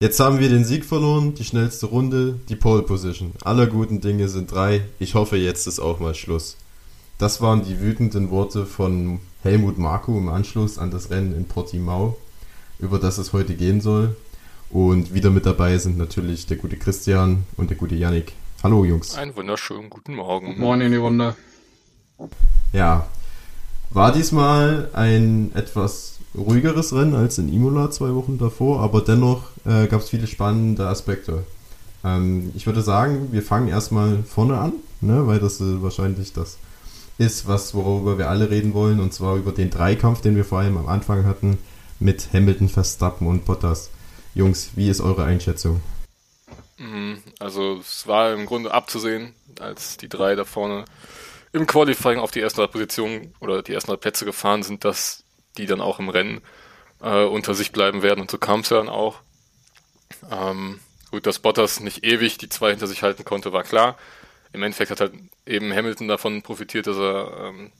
Jetzt haben wir den Sieg verloren, die schnellste Runde, die Pole Position. Aller guten Dinge sind drei. Ich hoffe, jetzt ist auch mal Schluss. Das waren die wütenden Worte von Helmut Marko im Anschluss an das Rennen in Portimao, über das es heute gehen soll. Und wieder mit dabei sind natürlich der gute Christian und der gute Yannick. Hallo Jungs. Einen wunderschönen guten Morgen. Guten Morgen in die Runde. Ja, war diesmal ein etwas ruhigeres Rennen als in Imola zwei Wochen davor, aber dennoch äh, gab es viele spannende Aspekte. Ähm, ich würde sagen, wir fangen erstmal vorne an, ne, weil das äh, wahrscheinlich das ist, was worüber wir alle reden wollen, und zwar über den Dreikampf, den wir vor allem am Anfang hatten mit Hamilton, Verstappen und Bottas. Jungs, wie ist eure Einschätzung? Mhm, also es war im Grunde abzusehen, als die drei da vorne im Qualifying auf die ersten drei Positionen oder die ersten drei Plätze gefahren sind, dass die dann auch im Rennen äh, unter sich bleiben werden. Und so kam es ja dann auch. Ähm, gut, dass Bottas nicht ewig die zwei hinter sich halten konnte, war klar. Im Endeffekt hat halt eben Hamilton davon profitiert, dass er, ähm,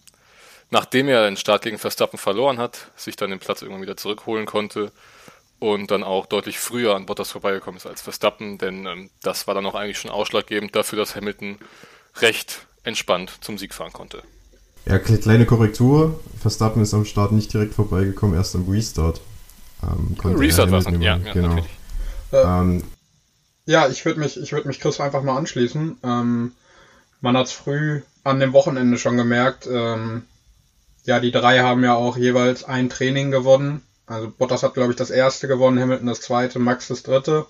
nachdem er den Start gegen Verstappen verloren hat, sich dann den Platz irgendwann wieder zurückholen konnte und dann auch deutlich früher an Bottas vorbeigekommen ist als Verstappen, denn ähm, das war dann auch eigentlich schon ausschlaggebend dafür, dass Hamilton recht entspannt zum Sieg fahren konnte. Ja, kleine Korrektur. Verstappen ist am Start nicht direkt vorbeigekommen, erst am Restart. Ähm, Restart war es, ja, ja, genau. Äh, ähm, ja, ich würde mich, ich mich Chris einfach mal anschließen. Ähm, man hat es früh an dem Wochenende schon gemerkt. Ähm, ja, die drei haben ja auch jeweils ein Training gewonnen. Also Bottas hat, glaube ich, das erste gewonnen, Hamilton das zweite, Max das dritte.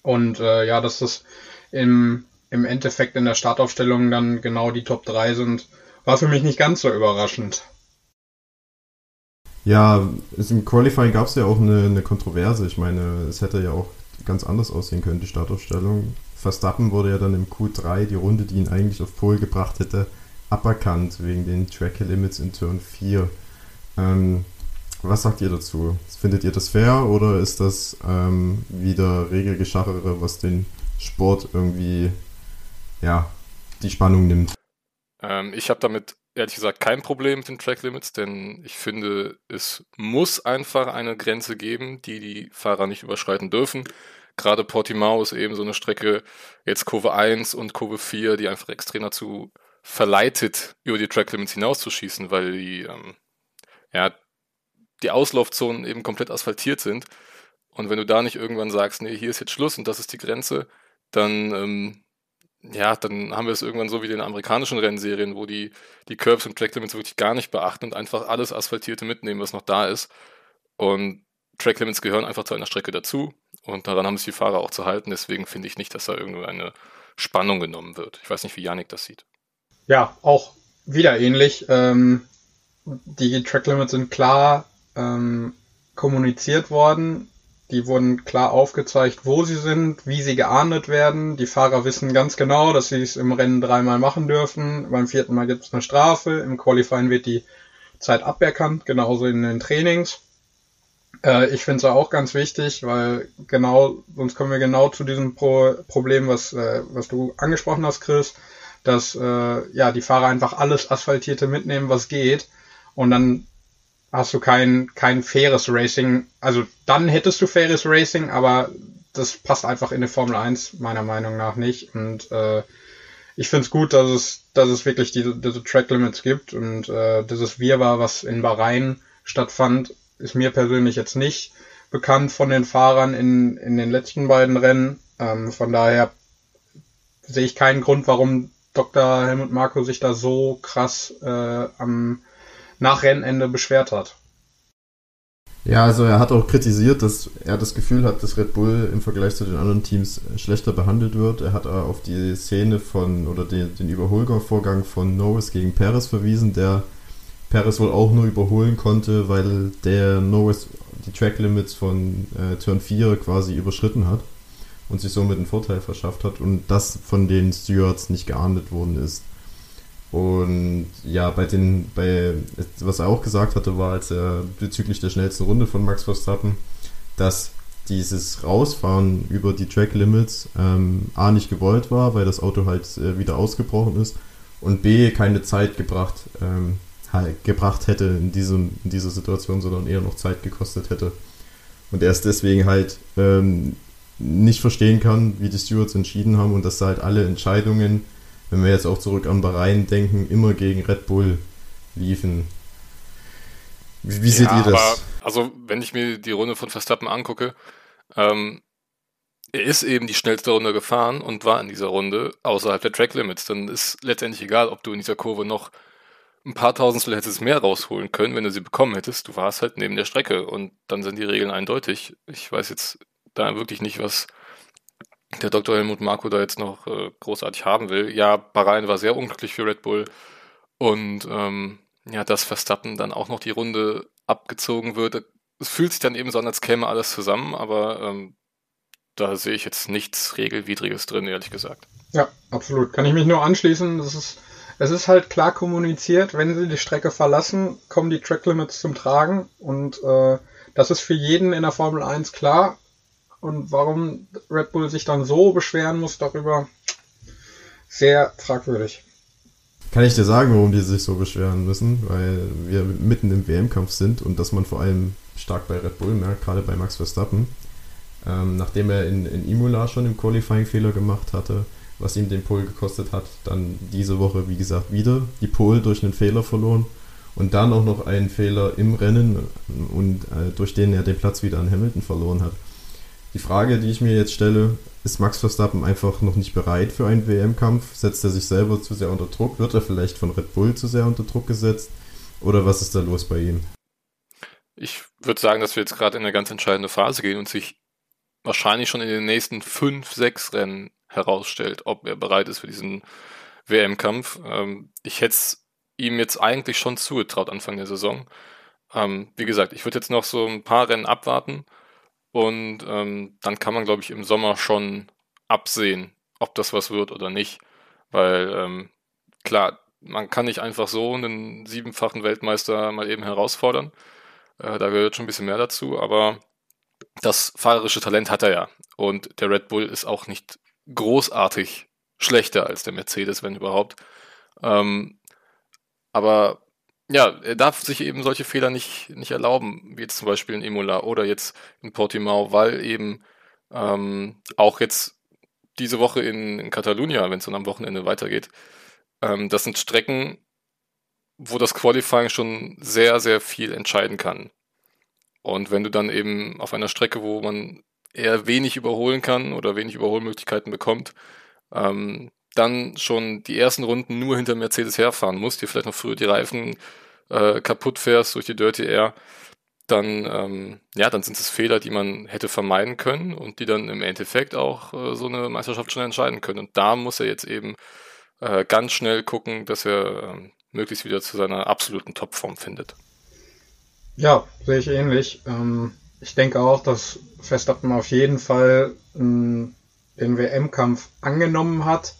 Und äh, ja, dass das im im Endeffekt in der Startaufstellung dann genau die Top 3 sind, war für mich nicht ganz so überraschend. Ja, im Qualifying gab es ja auch eine, eine Kontroverse. Ich meine, es hätte ja auch ganz anders aussehen können, die Startaufstellung. Verstappen wurde ja dann im Q3, die Runde, die ihn eigentlich auf Pole gebracht hätte, aberkannt wegen den Track Limits in Turn 4. Ähm, was sagt ihr dazu? Findet ihr das fair oder ist das ähm, wieder Regelgeschachere, was den Sport irgendwie ja, die Spannung nimmt. Ähm, ich habe damit ehrlich gesagt kein Problem mit den Track Limits, denn ich finde, es muss einfach eine Grenze geben, die die Fahrer nicht überschreiten dürfen. Gerade Portimao ist eben so eine Strecke, jetzt Kurve 1 und Kurve 4, die einfach extrem dazu verleitet, über die Track Limits hinauszuschießen, weil die, ähm, ja, die Auslaufzonen eben komplett asphaltiert sind. Und wenn du da nicht irgendwann sagst, nee, hier ist jetzt Schluss und das ist die Grenze, dann ähm, ja, dann haben wir es irgendwann so wie den amerikanischen Rennserien, wo die, die Curbs und Tracklimits wirklich gar nicht beachten und einfach alles Asphaltierte mitnehmen, was noch da ist. Und Tracklimits gehören einfach zu einer Strecke dazu und daran haben sich die Fahrer auch zu halten. Deswegen finde ich nicht, dass da irgendwo eine Spannung genommen wird. Ich weiß nicht, wie Janik das sieht. Ja, auch wieder ähnlich. Ähm, die Tracklimits sind klar ähm, kommuniziert worden. Die wurden klar aufgezeigt, wo sie sind, wie sie geahndet werden. Die Fahrer wissen ganz genau, dass sie es im Rennen dreimal machen dürfen. Beim vierten Mal gibt es eine Strafe. Im Qualifying wird die Zeit aberkannt, genauso in den Trainings. Äh, ich finde es auch ganz wichtig, weil genau, sonst kommen wir genau zu diesem Pro Problem, was, äh, was du angesprochen hast, Chris, dass äh, ja die Fahrer einfach alles Asphaltierte mitnehmen, was geht. Und dann hast du kein, kein faires Racing. Also dann hättest du faires Racing, aber das passt einfach in die Formel 1 meiner Meinung nach nicht. Und äh, ich finde es gut, dass es, dass es wirklich diese, diese Track Limits gibt und äh, dieses Wirrwarr, was in Bahrain stattfand, ist mir persönlich jetzt nicht bekannt von den Fahrern in, in den letzten beiden Rennen. Ähm, von daher sehe ich keinen Grund, warum Dr. Helmut Marko sich da so krass äh, am nach Rennende beschwert hat. Ja, also er hat auch kritisiert, dass er das Gefühl hat, dass Red Bull im Vergleich zu den anderen Teams schlechter behandelt wird. Er hat auf die Szene von oder den, den Überholvorgang von Norris gegen Perez verwiesen, der Perez wohl auch nur überholen konnte, weil der Norris die Track Limits von äh, Turn 4 quasi überschritten hat und sich somit einen Vorteil verschafft hat und das von den Stewards nicht geahndet worden ist. Und ja, bei den, bei, was er auch gesagt hatte, war, als er bezüglich der schnellsten Runde von Max Verstappen, dass dieses Rausfahren über die Track Limits ähm, A nicht gewollt war, weil das Auto halt äh, wieder ausgebrochen ist und B keine Zeit gebracht, ähm, halt, gebracht hätte in, diesem, in dieser Situation, sondern eher noch Zeit gekostet hätte. und er es deswegen halt ähm, nicht verstehen kann, wie die Stewards entschieden haben und dass halt alle Entscheidungen, wenn wir jetzt auch zurück an Bahrain denken, immer gegen Red Bull liefen. Wie, wie seht ja, ihr das? Aber, also, wenn ich mir die Runde von Verstappen angucke, ähm, er ist eben die schnellste Runde gefahren und war in dieser Runde außerhalb der Track Limits. Dann ist letztendlich egal, ob du in dieser Kurve noch ein paar Tausendstel hättest mehr rausholen können, wenn du sie bekommen hättest. Du warst halt neben der Strecke und dann sind die Regeln eindeutig. Ich weiß jetzt da wirklich nicht, was der Dr. Helmut Marko da jetzt noch äh, großartig haben will. Ja, Bahrain war sehr unglücklich für Red Bull und ähm, ja, dass Verstappen dann auch noch die Runde abgezogen wird. Es fühlt sich dann eben so an, als käme alles zusammen, aber ähm, da sehe ich jetzt nichts Regelwidriges drin, ehrlich gesagt. Ja, absolut. Kann ich mich nur anschließen. Das ist, es ist halt klar kommuniziert, wenn sie die Strecke verlassen, kommen die Track Limits zum Tragen und äh, das ist für jeden in der Formel 1 klar. Und warum Red Bull sich dann so beschweren muss darüber, sehr fragwürdig. Kann ich dir sagen, warum die sich so beschweren müssen? Weil wir mitten im WM-Kampf sind und dass man vor allem stark bei Red Bull merkt, gerade bei Max Verstappen. Ähm, nachdem er in, in Imola schon im Qualifying Fehler gemacht hatte, was ihm den Pole gekostet hat, dann diese Woche, wie gesagt, wieder die Pole durch einen Fehler verloren und dann auch noch einen Fehler im Rennen und äh, durch den er den Platz wieder an Hamilton verloren hat. Die Frage, die ich mir jetzt stelle, ist Max Verstappen einfach noch nicht bereit für einen WM-Kampf? Setzt er sich selber zu sehr unter Druck? Wird er vielleicht von Red Bull zu sehr unter Druck gesetzt? Oder was ist da los bei ihm? Ich würde sagen, dass wir jetzt gerade in eine ganz entscheidende Phase gehen und sich wahrscheinlich schon in den nächsten fünf, sechs Rennen herausstellt, ob er bereit ist für diesen WM-Kampf. Ähm, ich hätte es ihm jetzt eigentlich schon zugetraut Anfang der Saison. Ähm, wie gesagt, ich würde jetzt noch so ein paar Rennen abwarten und ähm, dann kann man, glaube ich, im Sommer schon absehen, ob das was wird oder nicht. Weil, ähm, klar, man kann nicht einfach so einen siebenfachen Weltmeister mal eben herausfordern. Äh, da gehört schon ein bisschen mehr dazu, aber das fahrerische Talent hat er ja. Und der Red Bull ist auch nicht großartig schlechter als der Mercedes, wenn überhaupt. Ähm, aber ja, er darf sich eben solche Fehler nicht, nicht erlauben, wie jetzt zum Beispiel in Imola oder jetzt in Portimao, weil eben ähm, auch jetzt diese Woche in, in Catalunya, wenn es dann am Wochenende weitergeht, ähm, das sind Strecken, wo das Qualifying schon sehr, sehr viel entscheiden kann. Und wenn du dann eben auf einer Strecke, wo man eher wenig überholen kann oder wenig Überholmöglichkeiten bekommt, ähm, dann schon die ersten Runden nur hinter Mercedes herfahren musst, dir vielleicht noch früher die Reifen äh, kaputt fährst durch die Dirty Air, dann, ähm, ja, dann sind es Fehler, die man hätte vermeiden können und die dann im Endeffekt auch äh, so eine Meisterschaft schon entscheiden können. Und da muss er jetzt eben äh, ganz schnell gucken, dass er ähm, möglichst wieder zu seiner absoluten Topform findet. Ja, sehe ich ähnlich. Ähm, ich denke auch, dass Verstappen auf jeden Fall den WM-Kampf angenommen hat.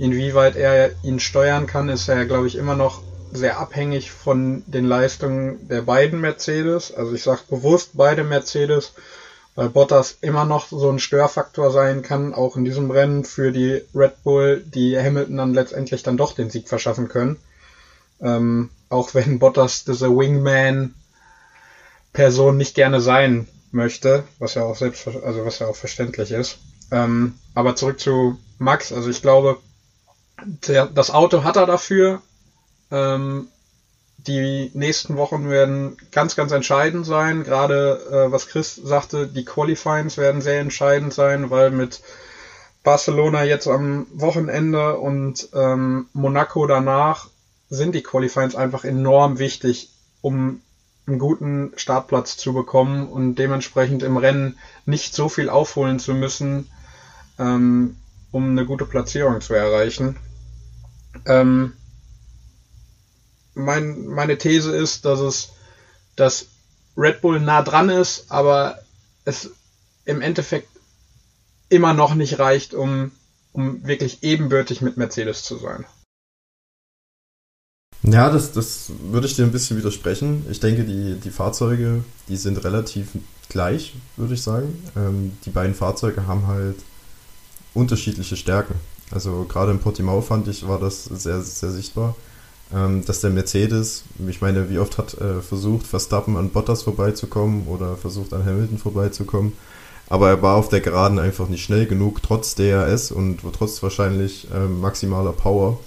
Inwieweit er ihn steuern kann, ist er, glaube ich, immer noch sehr abhängig von den Leistungen der beiden Mercedes. Also ich sage bewusst beide Mercedes, weil Bottas immer noch so ein Störfaktor sein kann, auch in diesem Rennen für die Red Bull, die Hamilton dann letztendlich dann doch den Sieg verschaffen können. Ähm, auch wenn Bottas diese Wingman-Person nicht gerne sein möchte, was ja auch selbst, also was ja auch verständlich ist. Ähm, aber zurück zu Max, also ich glaube, der, das Auto hat er dafür. Ähm, die nächsten Wochen werden ganz, ganz entscheidend sein. Gerade äh, was Chris sagte, die Qualifyings werden sehr entscheidend sein, weil mit Barcelona jetzt am Wochenende und ähm, Monaco danach sind die Qualifyings einfach enorm wichtig, um einen guten Startplatz zu bekommen und dementsprechend im Rennen nicht so viel aufholen zu müssen, ähm, um eine gute Platzierung zu erreichen. Ähm, mein, meine These ist, dass es, dass Red Bull nah dran ist, aber es im Endeffekt immer noch nicht reicht, um, um wirklich ebenbürtig mit Mercedes zu sein. Ja, das, das würde ich dir ein bisschen widersprechen. Ich denke, die, die Fahrzeuge, die sind relativ gleich, würde ich sagen. Ähm, die beiden Fahrzeuge haben halt unterschiedliche Stärken. Also gerade im Portimao fand ich, war das sehr, sehr sichtbar. ähm, dass der Mercedes, ich meine, wie oft hat äh, versucht, Verstappen an Bottas vorbeizukommen oder versucht an Hamilton vorbeizukommen, aber er war auf der Geraden einfach nicht schnell genug, trotz DRS und trotz wahrscheinlich äh, maximaler Power,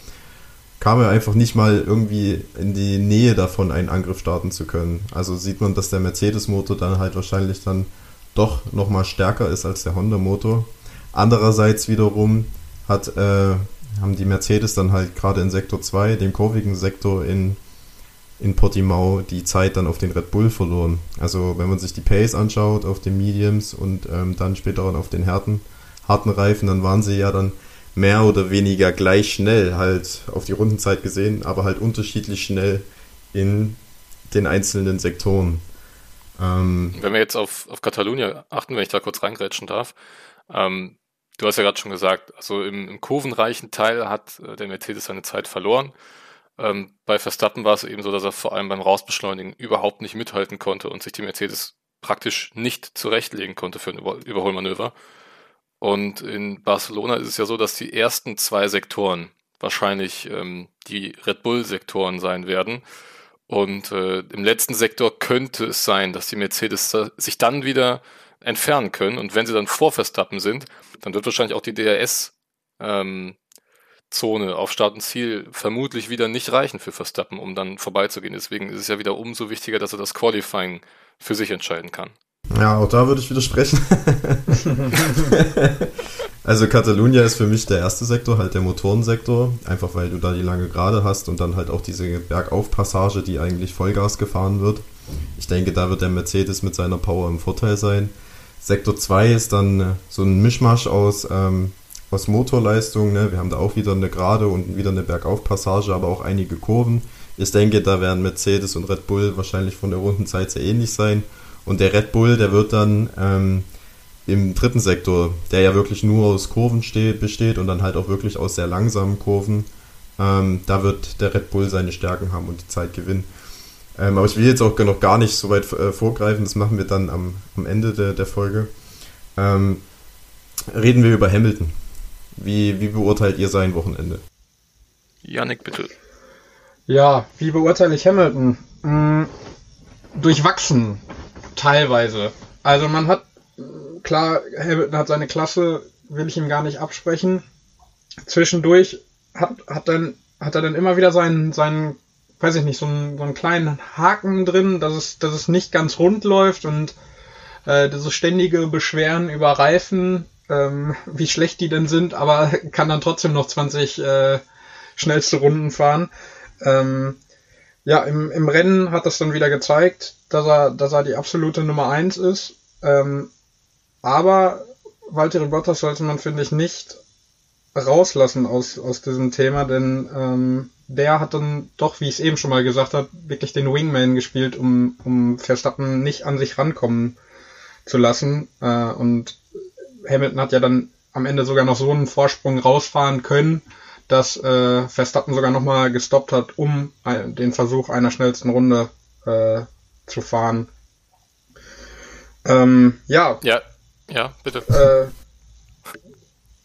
kam er einfach nicht mal irgendwie in die Nähe davon, einen Angriff starten zu können. Also sieht man, dass der Mercedes-Motor dann halt wahrscheinlich dann doch nochmal stärker ist als der Honda-Motor. Andererseits wiederum hat äh, haben die Mercedes dann halt gerade in Sektor 2, dem kurvigen Sektor in, in Portimao, die Zeit dann auf den Red Bull verloren. Also wenn man sich die Pace anschaut auf den Mediums und ähm, dann später auf den harten, harten Reifen, dann waren sie ja dann mehr oder weniger gleich schnell, halt auf die Rundenzeit gesehen, aber halt unterschiedlich schnell in den einzelnen Sektoren. Ähm, wenn wir jetzt auf, auf Katalonien achten, wenn ich da kurz reingrätschen darf, ähm, Du hast ja gerade schon gesagt, also im, im kurvenreichen Teil hat äh, der Mercedes seine Zeit verloren. Ähm, bei Verstappen war es eben so, dass er vor allem beim Rausbeschleunigen überhaupt nicht mithalten konnte und sich die Mercedes praktisch nicht zurechtlegen konnte für ein Über Überholmanöver. Und in Barcelona ist es ja so, dass die ersten zwei Sektoren wahrscheinlich ähm, die Red Bull-Sektoren sein werden. Und äh, im letzten Sektor könnte es sein, dass die Mercedes sich dann wieder entfernen können. Und wenn sie dann vor Verstappen sind, dann wird wahrscheinlich auch die DRS ähm, Zone auf Start und Ziel vermutlich wieder nicht reichen für Verstappen, um dann vorbeizugehen. Deswegen ist es ja wieder umso wichtiger, dass er das Qualifying für sich entscheiden kann. Ja, auch da würde ich widersprechen. also Catalunya ist für mich der erste Sektor, halt der Motorensektor, einfach weil du da die lange Gerade hast und dann halt auch diese Bergaufpassage, die eigentlich Vollgas gefahren wird. Ich denke, da wird der Mercedes mit seiner Power im Vorteil sein. Sektor 2 ist dann äh, so ein Mischmasch aus, ähm, aus Motorleistung. Ne? Wir haben da auch wieder eine Gerade und wieder eine Bergaufpassage, aber auch einige Kurven. Ich denke, da werden Mercedes und Red Bull wahrscheinlich von der Rundenzeit sehr ähnlich sein. Und der Red Bull, der wird dann ähm, im dritten Sektor, der ja wirklich nur aus Kurven steht, besteht und dann halt auch wirklich aus sehr langsamen Kurven, ähm, da wird der Red Bull seine Stärken haben und die Zeit gewinnen. Ähm, aber ich will jetzt auch noch gar nicht so weit äh, vorgreifen, das machen wir dann am, am Ende der, der Folge. Ähm, reden wir über Hamilton. Wie, wie beurteilt ihr sein Wochenende? Janik, bitte. Ja, wie beurteile ich Hamilton? Hm, durchwachsen, teilweise. Also man hat, klar, Hamilton hat seine Klasse, will ich ihm gar nicht absprechen. Zwischendurch hat, hat, dann, hat er dann immer wieder seinen, seinen weiß ich nicht, so einen, so einen kleinen Haken drin, dass es, dass es nicht ganz rund läuft und äh, dieses ständige Beschweren über Reifen, ähm, wie schlecht die denn sind, aber kann dann trotzdem noch 20 äh, schnellste Runden fahren. Ähm, ja, im, im Rennen hat das dann wieder gezeigt, dass er, dass er die absolute Nummer eins ist. Ähm, aber Valtteri Bottas sollte man, finde ich, nicht rauslassen aus, aus diesem Thema, denn ähm, der hat dann doch, wie ich es eben schon mal gesagt habe, wirklich den Wingman gespielt, um, um Verstappen nicht an sich rankommen zu lassen. Äh, und Hamilton hat ja dann am Ende sogar noch so einen Vorsprung rausfahren können, dass äh, Verstappen sogar nochmal gestoppt hat, um den Versuch einer schnellsten Runde äh, zu fahren. Ähm, ja. Ja, ja, bitte. Äh,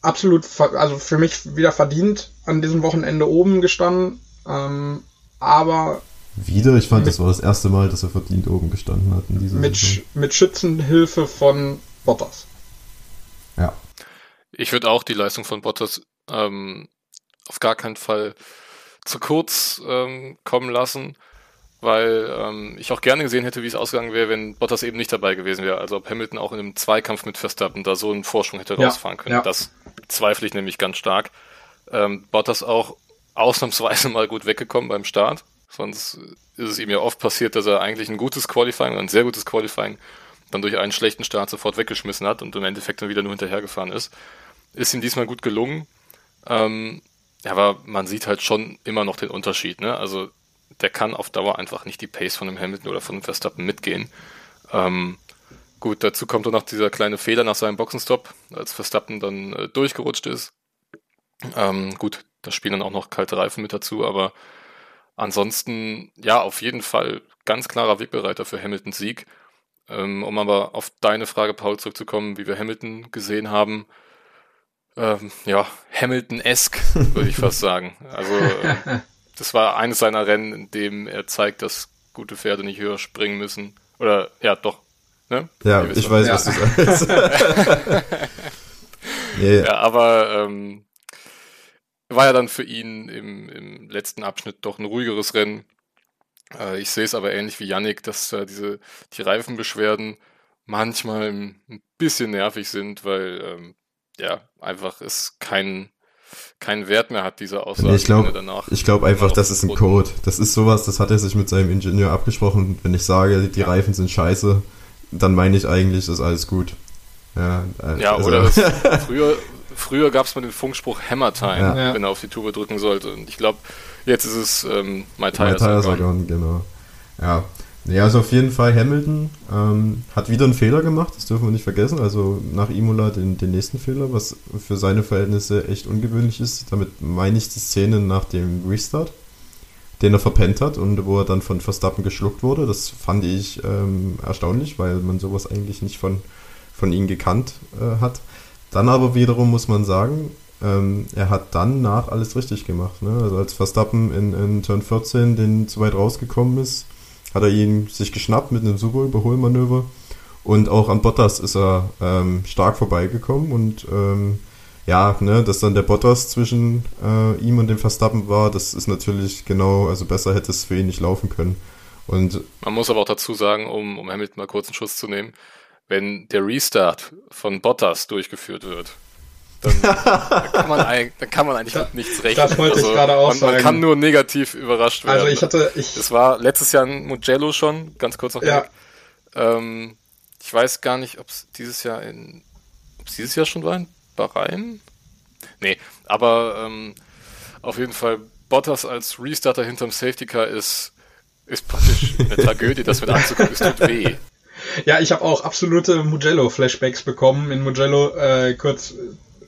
absolut, also für mich wieder verdient an diesem Wochenende oben gestanden. Ähm, aber. Wieder? Ich fand, mit, das war das erste Mal, dass er verdient oben gestanden hat. In dieser mit, Sch mit Schützenhilfe von Bottas. Ja. Ich würde auch die Leistung von Bottas ähm, auf gar keinen Fall zu kurz ähm, kommen lassen weil ähm, ich auch gerne gesehen hätte, wie es ausgegangen wäre, wenn Bottas eben nicht dabei gewesen wäre. Also ob Hamilton auch in einem Zweikampf mit Verstappen da so einen Vorsprung hätte ja, rausfahren können. Ja. Das zweifle ich nämlich ganz stark. Ähm, Bottas auch ausnahmsweise mal gut weggekommen beim Start. Sonst ist es ihm ja oft passiert, dass er eigentlich ein gutes Qualifying oder ein sehr gutes Qualifying dann durch einen schlechten Start sofort weggeschmissen hat und im Endeffekt dann wieder nur hinterhergefahren ist. Ist ihm diesmal gut gelungen. Ähm, aber man sieht halt schon immer noch den Unterschied. Ne? Also der kann auf Dauer einfach nicht die Pace von dem Hamilton oder von dem Verstappen mitgehen. Ähm, gut, dazu kommt dann noch dieser kleine Fehler nach seinem Boxenstopp, als Verstappen dann äh, durchgerutscht ist. Ähm, gut, da spielen dann auch noch kalte Reifen mit dazu, aber ansonsten, ja, auf jeden Fall ganz klarer Wegbereiter für Hamiltons Sieg. Ähm, um aber auf deine Frage, Paul, zurückzukommen, wie wir Hamilton gesehen haben, ähm, ja, Hamilton-esque, würde ich fast sagen. Also, äh, das war eines seiner Rennen, in dem er zeigt, dass gute Pferde nicht höher springen müssen. Oder ja, doch. Ne? Ja, ich weiß, ja. was du sagst. nee. Ja, aber ähm, war ja dann für ihn im, im letzten Abschnitt doch ein ruhigeres Rennen. Äh, ich sehe es aber ähnlich wie Yannick, dass äh, diese die Reifenbeschwerden manchmal ein bisschen nervig sind, weil ähm, ja einfach es kein keinen Wert mehr hat, diese Aussage. Ich glaube ich glaub einfach, das ist ein Code. Das ist sowas, das hat er sich mit seinem Ingenieur abgesprochen. Wenn ich sage, die ja. Reifen sind scheiße, dann meine ich eigentlich, ist alles gut. Ja, äh, ja also. oder das, früher, früher gab es mal den Funkspruch Hammer Time, ja. wenn er auf die Tube drücken sollte. Und ich glaube, jetzt ist es ähm, My Tires, My Tires are gone. Genau. Ja. Ja, also auf jeden Fall Hamilton ähm, hat wieder einen Fehler gemacht, das dürfen wir nicht vergessen. Also nach Imola den, den nächsten Fehler, was für seine Verhältnisse echt ungewöhnlich ist. Damit meine ich die Szene nach dem Restart, den er verpennt hat und wo er dann von Verstappen geschluckt wurde. Das fand ich ähm, erstaunlich, weil man sowas eigentlich nicht von, von ihm gekannt äh, hat. Dann aber wiederum muss man sagen, ähm, er hat dann nach alles richtig gemacht. Ne? Also als Verstappen in, in Turn 14 den zu weit rausgekommen ist, hat er ihn sich geschnappt mit einem super Überholmanöver. Und auch an Bottas ist er ähm, stark vorbeigekommen und ähm, ja, ne, dass dann der Bottas zwischen äh, ihm und dem Verstappen war, das ist natürlich genau, also besser hätte es für ihn nicht laufen können. Und Man muss aber auch dazu sagen, um, um Hamilton mal kurz einen Schuss zu nehmen, wenn der Restart von Bottas durchgeführt wird, dann, kann, man dann kann man eigentlich mit nichts rechnen. Das wollte also, ich gerade auch man, sagen. Man kann nur negativ überrascht also werden. Also ich hatte... Ich das war letztes Jahr in Mugello schon, ganz kurz noch. Ja. Ähm, ich weiß gar nicht, ob es dieses Jahr in... Ob es dieses Jahr schon war in Bahrain? Nee, aber ähm, auf jeden Fall Bottas als Restarter hinterm Safety Car ist, ist praktisch eine Tragödie, das mit anzugucken. Es tut weh. Ja, ich habe auch absolute Mugello-Flashbacks bekommen. In Mugello, äh, kurz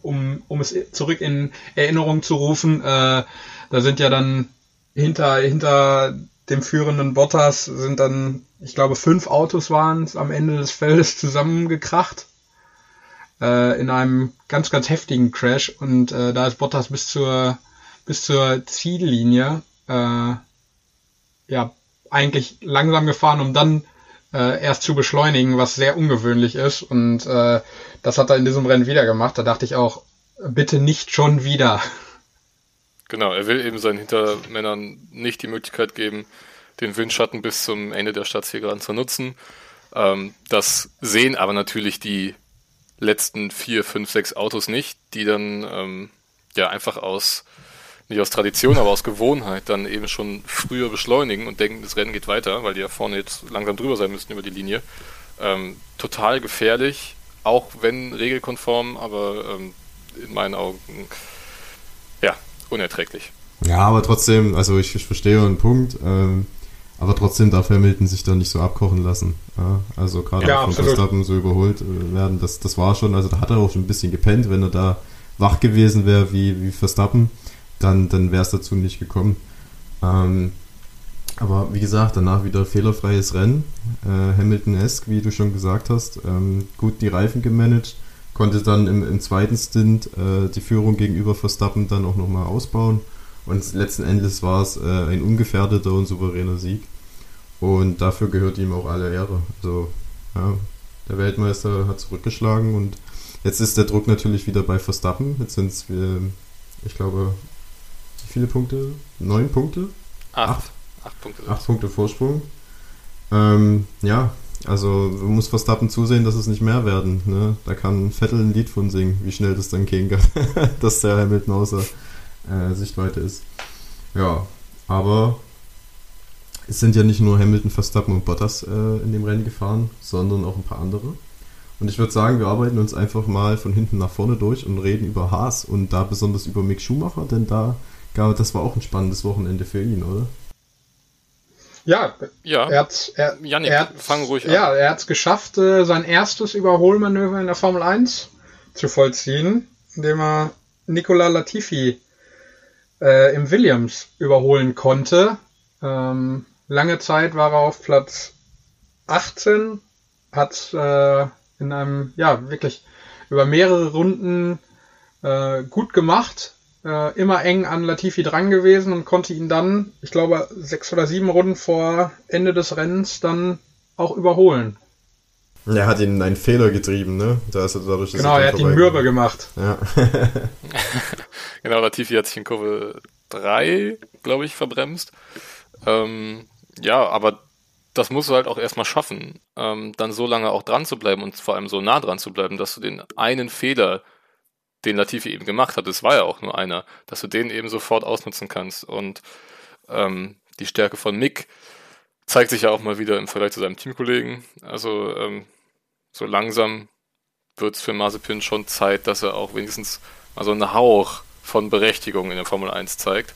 um, um es zurück in Erinnerung zu rufen, äh, da sind ja dann hinter, hinter dem führenden Bottas sind dann, ich glaube, fünf Autos waren es am Ende des Feldes zusammengekracht. Äh, in einem ganz, ganz heftigen Crash. Und äh, da ist Bottas bis zur, bis zur Ziellinie äh, ja eigentlich langsam gefahren, um dann äh, erst zu beschleunigen, was sehr ungewöhnlich ist. Und äh, das hat er in diesem Rennen wieder gemacht. Da dachte ich auch, bitte nicht schon wieder. Genau, er will eben seinen Hintermännern nicht die Möglichkeit geben, den Windschatten bis zum Ende der Stadtzielgeraden zu nutzen. Ähm, das sehen aber natürlich die letzten vier, fünf, sechs Autos nicht, die dann ähm, ja einfach aus nicht aus Tradition, aber aus Gewohnheit dann eben schon früher beschleunigen und denken, das Rennen geht weiter, weil die ja vorne jetzt langsam drüber sein müssten über die Linie. Ähm, total gefährlich, auch wenn regelkonform, aber ähm, in meinen Augen ja, unerträglich. Ja, aber trotzdem, also ich, ich verstehe einen Punkt, ähm, aber trotzdem darf Hamilton sich da nicht so abkochen lassen. Ja? Also gerade ja, von Verstappen so überholt äh, werden, das, das war schon, also da hat er auch schon ein bisschen gepennt, wenn er da wach gewesen wäre wie, wie Verstappen dann, dann wäre es dazu nicht gekommen. Ähm, aber wie gesagt, danach wieder fehlerfreies Rennen. Äh, Hamilton-esque, wie du schon gesagt hast. Ähm, gut die Reifen gemanagt. Konnte dann im, im zweiten Stint äh, die Führung gegenüber Verstappen dann auch nochmal ausbauen. Und letzten Endes war es äh, ein ungefährdeter und souveräner Sieg. Und dafür gehört ihm auch alle Ehre. Also, ja, der Weltmeister hat zurückgeschlagen und jetzt ist der Druck natürlich wieder bei Verstappen. Jetzt sind es, ich glaube, viele Punkte? Neun Punkte? Acht. Acht, Acht Punkte. Acht Punkte Vorsprung. Ähm, ja, also muss Verstappen zusehen, dass es nicht mehr werden. Ne? Da kann Vettel ein Lied von singen, wie schnell das dann gehen kann, dass der Hamilton außer äh, Sichtweite ist. Ja, aber es sind ja nicht nur Hamilton, Verstappen und Bottas äh, in dem Rennen gefahren, sondern auch ein paar andere. Und ich würde sagen, wir arbeiten uns einfach mal von hinten nach vorne durch und reden über Haas und da besonders über Mick Schumacher, denn da glaube, das war auch ein spannendes Wochenende für ihn, oder? Ja, ja. Er hat, er, Janik, er hat, fang ruhig an. Ja, er hat es geschafft, äh, sein erstes Überholmanöver in der Formel 1 zu vollziehen, indem er Nicola Latifi äh, im Williams überholen konnte. Ähm, lange Zeit war er auf Platz 18, hat äh, in einem, ja, wirklich über mehrere Runden äh, gut gemacht, äh, immer eng an Latifi dran gewesen und konnte ihn dann, ich glaube, sechs oder sieben Runden vor Ende des Rennens dann auch überholen. Er hat ihn einen Fehler getrieben, ne? Da ist er dadurch, genau, er hat ihn mürbe gemacht. Ja. genau, Latifi hat sich in Kurve 3, glaube ich, verbremst. Ähm, ja, aber das musst du halt auch erstmal schaffen, ähm, dann so lange auch dran zu bleiben und vor allem so nah dran zu bleiben, dass du den einen Fehler, den Latifi eben gemacht hat, es war ja auch nur einer, dass du den eben sofort ausnutzen kannst. Und ähm, die Stärke von Mick zeigt sich ja auch mal wieder im Vergleich zu seinem Teamkollegen. Also ähm, so langsam wird es für Mazepin schon Zeit, dass er auch wenigstens mal so einen Hauch von Berechtigung in der Formel 1 zeigt.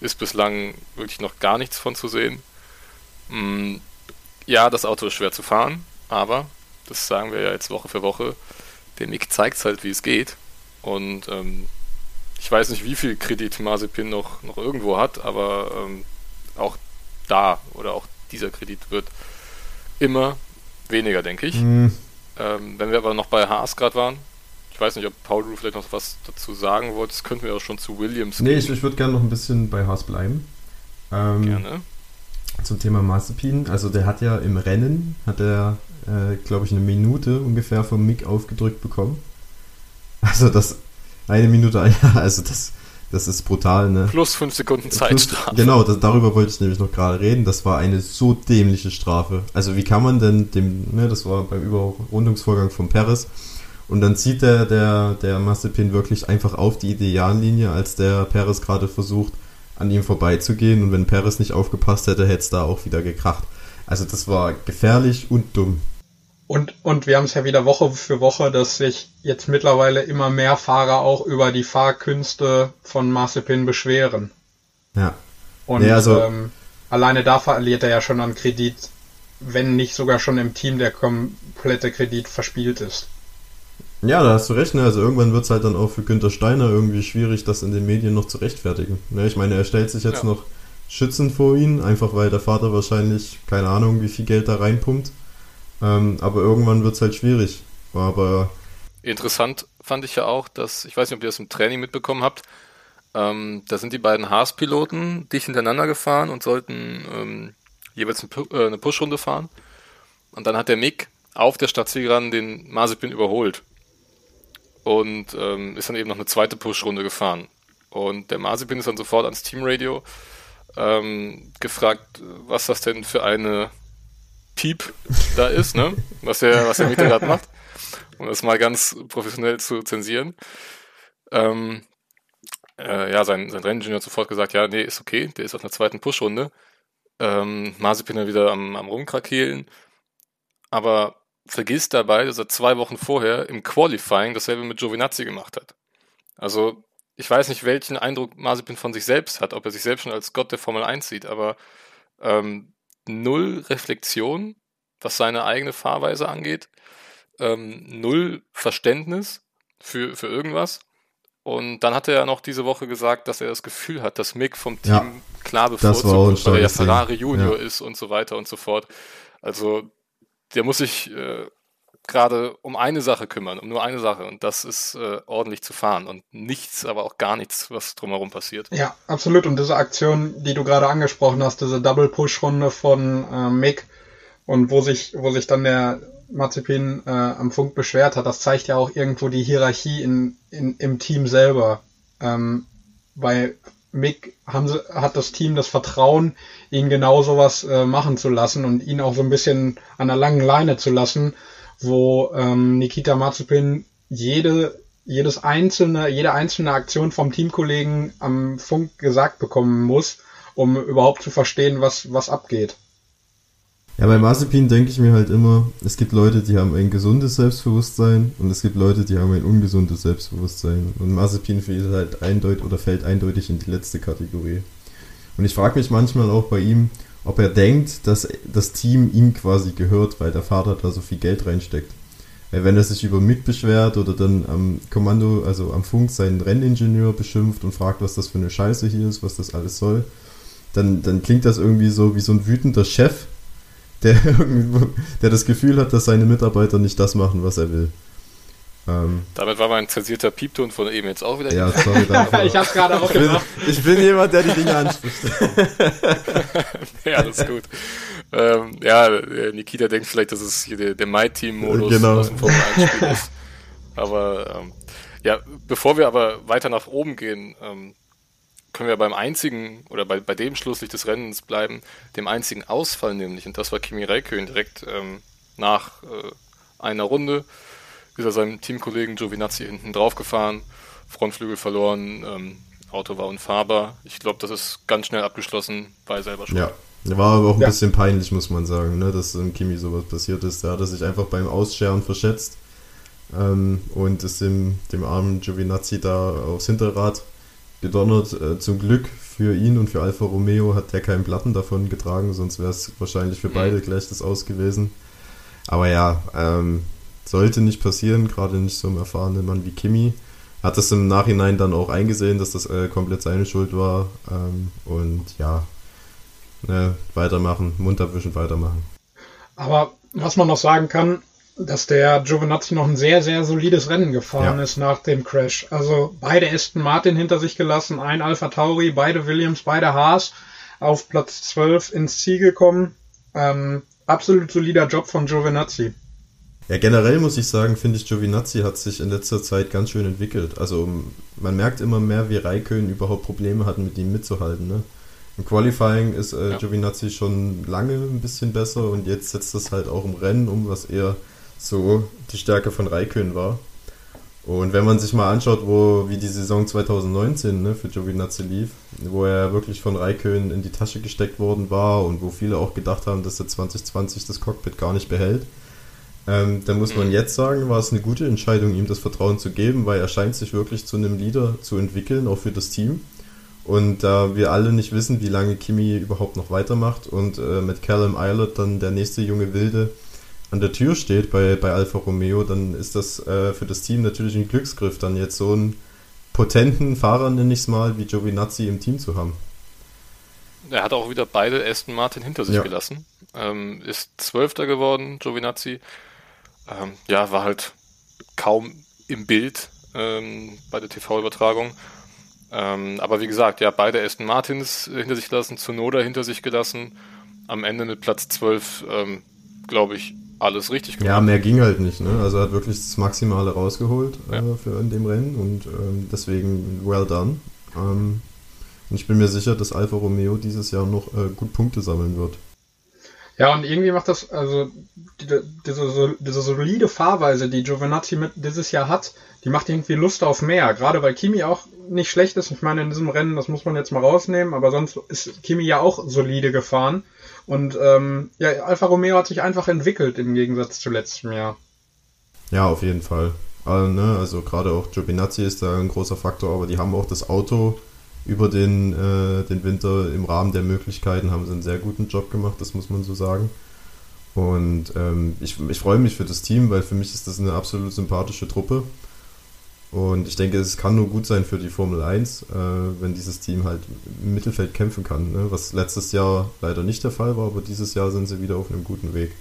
Ist bislang wirklich noch gar nichts von zu sehen. Mm, ja, das Auto ist schwer zu fahren, aber das sagen wir ja jetzt Woche für Woche. Der Mick zeigt halt, wie es geht. Und ähm, ich weiß nicht, wie viel Kredit Mazepin noch, noch irgendwo hat, aber ähm, auch da oder auch dieser Kredit wird immer weniger, denke ich. Mhm. Ähm, wenn wir aber noch bei Haas gerade waren, ich weiß nicht, ob Paul du vielleicht noch was dazu sagen wolltest, könnten wir auch schon zu Williams gehen. Nee, ich, ich würde gerne noch ein bisschen bei Haas bleiben. Ähm, gerne. Zum Thema Mazepin. Also der hat ja im Rennen, hat er, äh, glaube ich, eine Minute ungefähr vom Mick aufgedrückt bekommen. Also das, eine Minute, ja, also das, das ist brutal, ne? Plus fünf Sekunden Zeitstrafe. genau, das, darüber wollte ich nämlich noch gerade reden. Das war eine so dämliche Strafe. Also wie kann man denn dem, ne, das war beim Überrundungsvorgang von Paris. Und dann zieht der, der, der Mazepin wirklich einfach auf die Ideallinie, als der Paris gerade versucht, an ihm vorbeizugehen. Und wenn Paris nicht aufgepasst hätte, hätte es da auch wieder gekracht. Also das war gefährlich und dumm. Und, und wir haben es ja wieder Woche für Woche, dass sich jetzt mittlerweile immer mehr Fahrer auch über die Fahrkünste von Mazepin beschweren. Ja. Und nee, also, ähm, alleine da verliert er ja schon an Kredit, wenn nicht sogar schon im Team der komplette Kredit verspielt ist. Ja, da hast du recht. Ne? Also irgendwann wird es halt dann auch für Günther Steiner irgendwie schwierig, das in den Medien noch zu rechtfertigen. Ne? Ich meine, er stellt sich jetzt ja. noch schützend vor ihn, einfach weil der Vater wahrscheinlich, keine Ahnung, wie viel Geld da reinpumpt. Ähm, aber irgendwann wird es halt schwierig. Aber Interessant fand ich ja auch, dass, ich weiß nicht, ob ihr das im Training mitbekommen habt, ähm, da sind die beiden Haas-Piloten dicht hintereinander gefahren und sollten ähm, jeweils äh, eine Push-Runde fahren. Und dann hat der Mick auf der Stadtzielgeraden den Mazepin überholt und ähm, ist dann eben noch eine zweite Push-Runde gefahren. Und der Mazepin ist dann sofort ans Teamradio ähm, gefragt, was das denn für eine Piep da ist, ne? Was der, was der Mieter gerade macht. Um das mal ganz professionell zu zensieren. Ähm, äh, ja, sein, sein Renningenieur hat sofort gesagt, ja, nee, ist okay, der ist auf einer zweiten Push-Runde. Ähm, Mazepin wieder am, am Rumkrakehlen. Aber vergisst dabei, dass er zwei Wochen vorher im Qualifying dasselbe mit Giovinazzi gemacht hat. Also, ich weiß nicht, welchen Eindruck Mazepin von sich selbst hat, ob er sich selbst schon als Gott der Formel 1 sieht, aber ähm, null Reflexion, was seine eigene Fahrweise angeht, ähm, null Verständnis für, für irgendwas. Und dann hat er ja noch diese Woche gesagt, dass er das Gefühl hat, dass Mick vom Team ja, klar bevorzugt, weil er ja Ferrari Junior ja. ist und so weiter und so fort. Also der muss sich äh, gerade um eine Sache kümmern, um nur eine Sache und das ist äh, ordentlich zu fahren und nichts, aber auch gar nichts, was drumherum passiert. Ja, absolut. Und diese Aktion, die du gerade angesprochen hast, diese Double Push Runde von äh, Mick und wo sich, wo sich dann der Mazepin äh, am Funk beschwert hat, das zeigt ja auch irgendwo die Hierarchie in, in, im Team selber. Ähm, bei Mick haben sie, hat das Team das Vertrauen, ihn genau sowas äh, machen zu lassen und ihn auch so ein bisschen an der langen Leine zu lassen, wo ähm, Nikita Mazepin jede, jedes einzelne, jede einzelne Aktion vom Teamkollegen am Funk gesagt bekommen muss, um überhaupt zu verstehen, was, was abgeht. Ja, bei Mazepin denke ich mir halt immer, es gibt Leute, die haben ein gesundes Selbstbewusstsein und es gibt Leute, die haben ein ungesundes Selbstbewusstsein. Und Mazepin fällt halt eindeutig oder fällt eindeutig in die letzte Kategorie. Und ich frage mich manchmal auch bei ihm, ob er denkt, dass das Team ihm quasi gehört, weil der Vater da so viel Geld reinsteckt. Weil wenn er sich über Mick beschwert oder dann am Kommando, also am Funk seinen Renningenieur beschimpft und fragt, was das für eine Scheiße hier ist, was das alles soll, dann, dann klingt das irgendwie so wie so ein wütender Chef, der, der das Gefühl hat, dass seine Mitarbeiter nicht das machen, was er will. Ähm, Damit war mein zensierter Piepton von eben jetzt auch wieder. Ja, sorry dafür. ich hab's gerade auch gemacht. Ich bin jemand, der die Dinge anspricht. ja, das ist gut. Ähm, ja, Nikita denkt vielleicht, dass es hier der, der My Team-Modus genau. aus dem Formel 1-Spiel ist. Aber ähm, ja, bevor wir aber weiter nach oben gehen, ähm, können wir beim einzigen oder bei, bei dem Schlusslicht des Rennens bleiben, dem einzigen Ausfall nämlich, und das war Kimi Räikkönen direkt ähm, nach äh, einer Runde ist er seinem Teamkollegen Giovinazzi hinten drauf gefahren, Frontflügel verloren, ähm, Auto war unfahrbar. Ich glaube, das ist ganz schnell abgeschlossen, war er selber schon. Ja, war aber auch ein ja. bisschen peinlich, muss man sagen, ne, dass im Kimi sowas passiert ist. Da hat er sich einfach beim Ausscheren verschätzt ähm, und ist dem, dem armen Giovinazzi da aufs Hinterrad gedonnert. Äh, zum Glück für ihn und für Alfa Romeo hat der keinen Platten davon getragen, sonst wäre es wahrscheinlich für mhm. beide gleich das Aus gewesen. Aber ja, ähm, sollte nicht passieren, gerade nicht so einem erfahrenen Mann wie Kimi. Hat das im Nachhinein dann auch eingesehen, dass das äh, komplett seine Schuld war. Ähm, und ja, ne, weitermachen, Mund abwischen, weitermachen. Aber was man noch sagen kann, dass der Giovinazzi noch ein sehr, sehr solides Rennen gefahren ja. ist nach dem Crash. Also beide Aston Martin hinter sich gelassen, ein Alpha Tauri, beide Williams, beide Haas auf Platz 12 ins Ziel gekommen. Ähm, absolut solider Job von Giovinazzi. Ja, generell muss ich sagen, finde ich, Giovinazzi hat sich in letzter Zeit ganz schön entwickelt. Also man merkt immer mehr, wie Raikön überhaupt Probleme hatten, mit ihm mitzuhalten. Ne? Im Qualifying ist äh, ja. Giovinazzi schon lange ein bisschen besser und jetzt setzt das halt auch im Rennen um, was eher so die Stärke von Raikön war. Und wenn man sich mal anschaut, wo wie die Saison 2019 ne, für Giovinazzi lief, wo er wirklich von Raikön in die Tasche gesteckt worden war und wo viele auch gedacht haben, dass er 2020 das Cockpit gar nicht behält, ähm, dann muss man mhm. jetzt sagen, war es eine gute Entscheidung, ihm das Vertrauen zu geben, weil er scheint sich wirklich zu einem Leader zu entwickeln, auch für das Team. Und da äh, wir alle nicht wissen, wie lange Kimi überhaupt noch weitermacht und äh, mit Callum Eilert dann der nächste junge Wilde an der Tür steht bei, bei Alfa Romeo, dann ist das äh, für das Team natürlich ein Glücksgriff, dann jetzt so einen potenten Fahrer, nenne ich es mal, wie Giovinazzi im Team zu haben. Er hat auch wieder beide Aston Martin hinter sich ja. gelassen. Ähm, ist Zwölfter geworden, Giovinazzi. Ähm, ja, war halt kaum im Bild ähm, bei der TV-Übertragung. Ähm, aber wie gesagt, ja, beide Aston Martins hinter sich gelassen, Zunoda hinter sich gelassen. Am Ende mit Platz 12, ähm, glaube ich, alles richtig gemacht. Ja, mehr ging halt nicht. Ne? Also er hat wirklich das Maximale rausgeholt ja. äh, für in dem Rennen und ähm, deswegen well done. Ähm, und ich bin mir sicher, dass Alfa Romeo dieses Jahr noch äh, gut Punkte sammeln wird. Ja, und irgendwie macht das, also die, diese, diese solide Fahrweise, die Giovinazzi mit dieses Jahr hat, die macht irgendwie Lust auf mehr. Gerade weil Kimi auch nicht schlecht ist. Ich meine, in diesem Rennen, das muss man jetzt mal rausnehmen, aber sonst ist Kimi ja auch solide gefahren. Und ähm, ja, Alfa Romeo hat sich einfach entwickelt im Gegensatz zu letztem Jahr. Ja, auf jeden Fall. Also, ne, also gerade auch Giovinazzi ist da ein großer Faktor, aber die haben auch das Auto über den, äh, den Winter im Rahmen der Möglichkeiten haben sie einen sehr guten Job gemacht, das muss man so sagen. Und ähm, ich, ich freue mich für das Team, weil für mich ist das eine absolut sympathische Truppe. Und ich denke, es kann nur gut sein für die Formel 1, äh, wenn dieses Team halt im Mittelfeld kämpfen kann. Ne? Was letztes Jahr leider nicht der Fall war, aber dieses Jahr sind sie wieder auf einem guten Weg.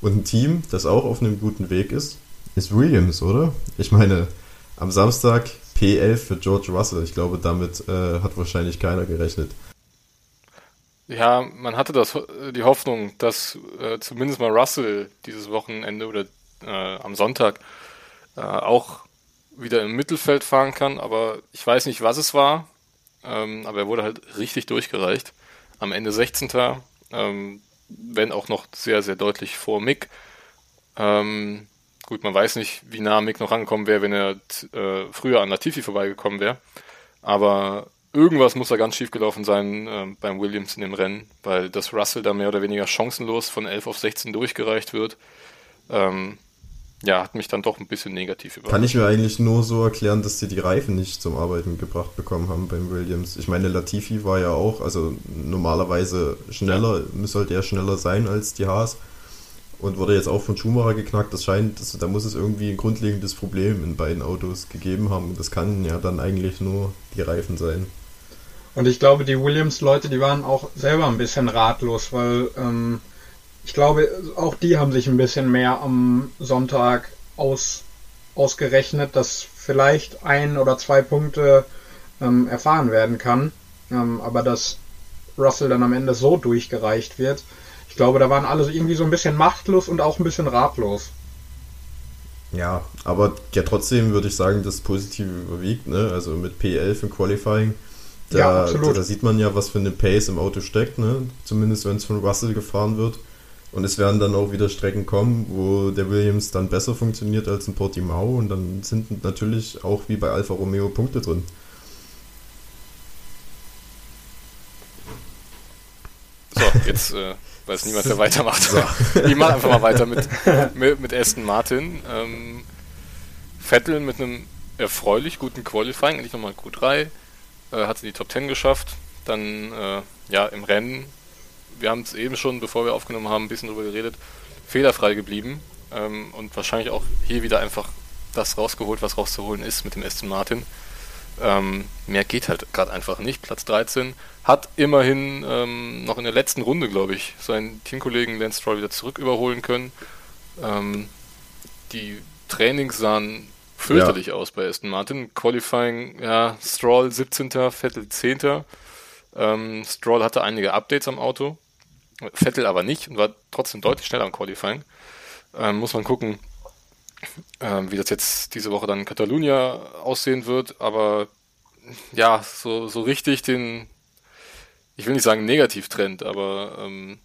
Und ein Team, das auch auf einem guten Weg ist, ist Williams, oder? Ich meine, am Samstag P11 für George Russell. Ich glaube, damit äh, hat wahrscheinlich keiner gerechnet. Ja, man hatte das, die Hoffnung, dass äh, zumindest mal Russell dieses Wochenende oder äh, am Sonntag äh, auch wieder im Mittelfeld fahren kann, aber ich weiß nicht, was es war. Ähm, aber er wurde halt richtig durchgereicht. Am Ende 16. Ähm, wenn auch noch sehr, sehr deutlich vor Mick. Ähm, Gut, man weiß nicht, wie nah Mick noch rangekommen wäre, wenn er äh, früher an Latifi vorbeigekommen wäre. Aber irgendwas muss da ganz schief gelaufen sein äh, beim Williams in dem Rennen, weil das Russell da mehr oder weniger chancenlos von 11 auf 16 durchgereicht wird. Ähm, ja, hat mich dann doch ein bisschen negativ überrascht. Kann ich mir eigentlich nur so erklären, dass sie die Reifen nicht zum Arbeiten gebracht bekommen haben beim Williams. Ich meine, Latifi war ja auch, also normalerweise schneller, sollte er schneller sein als die Haas und wurde jetzt auch von Schumacher geknackt. Das scheint, das, da muss es irgendwie ein grundlegendes Problem in beiden Autos gegeben haben. Und das kann ja dann eigentlich nur die Reifen sein. Und ich glaube, die Williams-Leute, die waren auch selber ein bisschen ratlos, weil ähm, ich glaube, auch die haben sich ein bisschen mehr am Sonntag aus ausgerechnet, dass vielleicht ein oder zwei Punkte ähm, erfahren werden kann. Ähm, aber dass Russell dann am Ende so durchgereicht wird. Ich glaube, da waren alle irgendwie so ein bisschen machtlos und auch ein bisschen ratlos. Ja, aber ja trotzdem würde ich sagen, das Positive überwiegt, ne? Also mit P11 im Qualifying, da, ja, da, da, sieht man ja, was für eine Pace im Auto steckt, ne? Zumindest wenn es von Russell gefahren wird. Und es werden dann auch wieder Strecken kommen, wo der Williams dann besser funktioniert als in Portimao und dann sind natürlich auch wie bei Alfa Romeo Punkte drin. So, jetzt äh, weiß niemand, wer weitermacht. So. Ich mache einfach mal weiter mit, mit, mit Aston Martin. Ähm, Vettel mit einem erfreulich guten Qualifying, endlich nochmal Q3, äh, hat sie die Top 10 geschafft. Dann äh, ja im Rennen, wir haben es eben schon, bevor wir aufgenommen haben, ein bisschen drüber geredet, fehlerfrei geblieben ähm, und wahrscheinlich auch hier wieder einfach das rausgeholt, was rauszuholen ist mit dem Aston Martin. Ähm, mehr geht halt gerade einfach nicht. Platz 13 hat immerhin ähm, noch in der letzten Runde, glaube ich, seinen Teamkollegen Lance Stroll wieder zurück überholen können. Ähm, die Trainings sahen fürchterlich ja. aus bei Aston Martin. Qualifying, ja, Stroll 17., Vettel 10. Ähm, Stroll hatte einige Updates am Auto, Vettel aber nicht und war trotzdem deutlich schneller am Qualifying. Ähm, muss man gucken, ähm, wie das jetzt diese Woche dann in Catalunya aussehen wird, aber ja, so, so richtig den, ich will nicht sagen Negativtrend, aber ähm,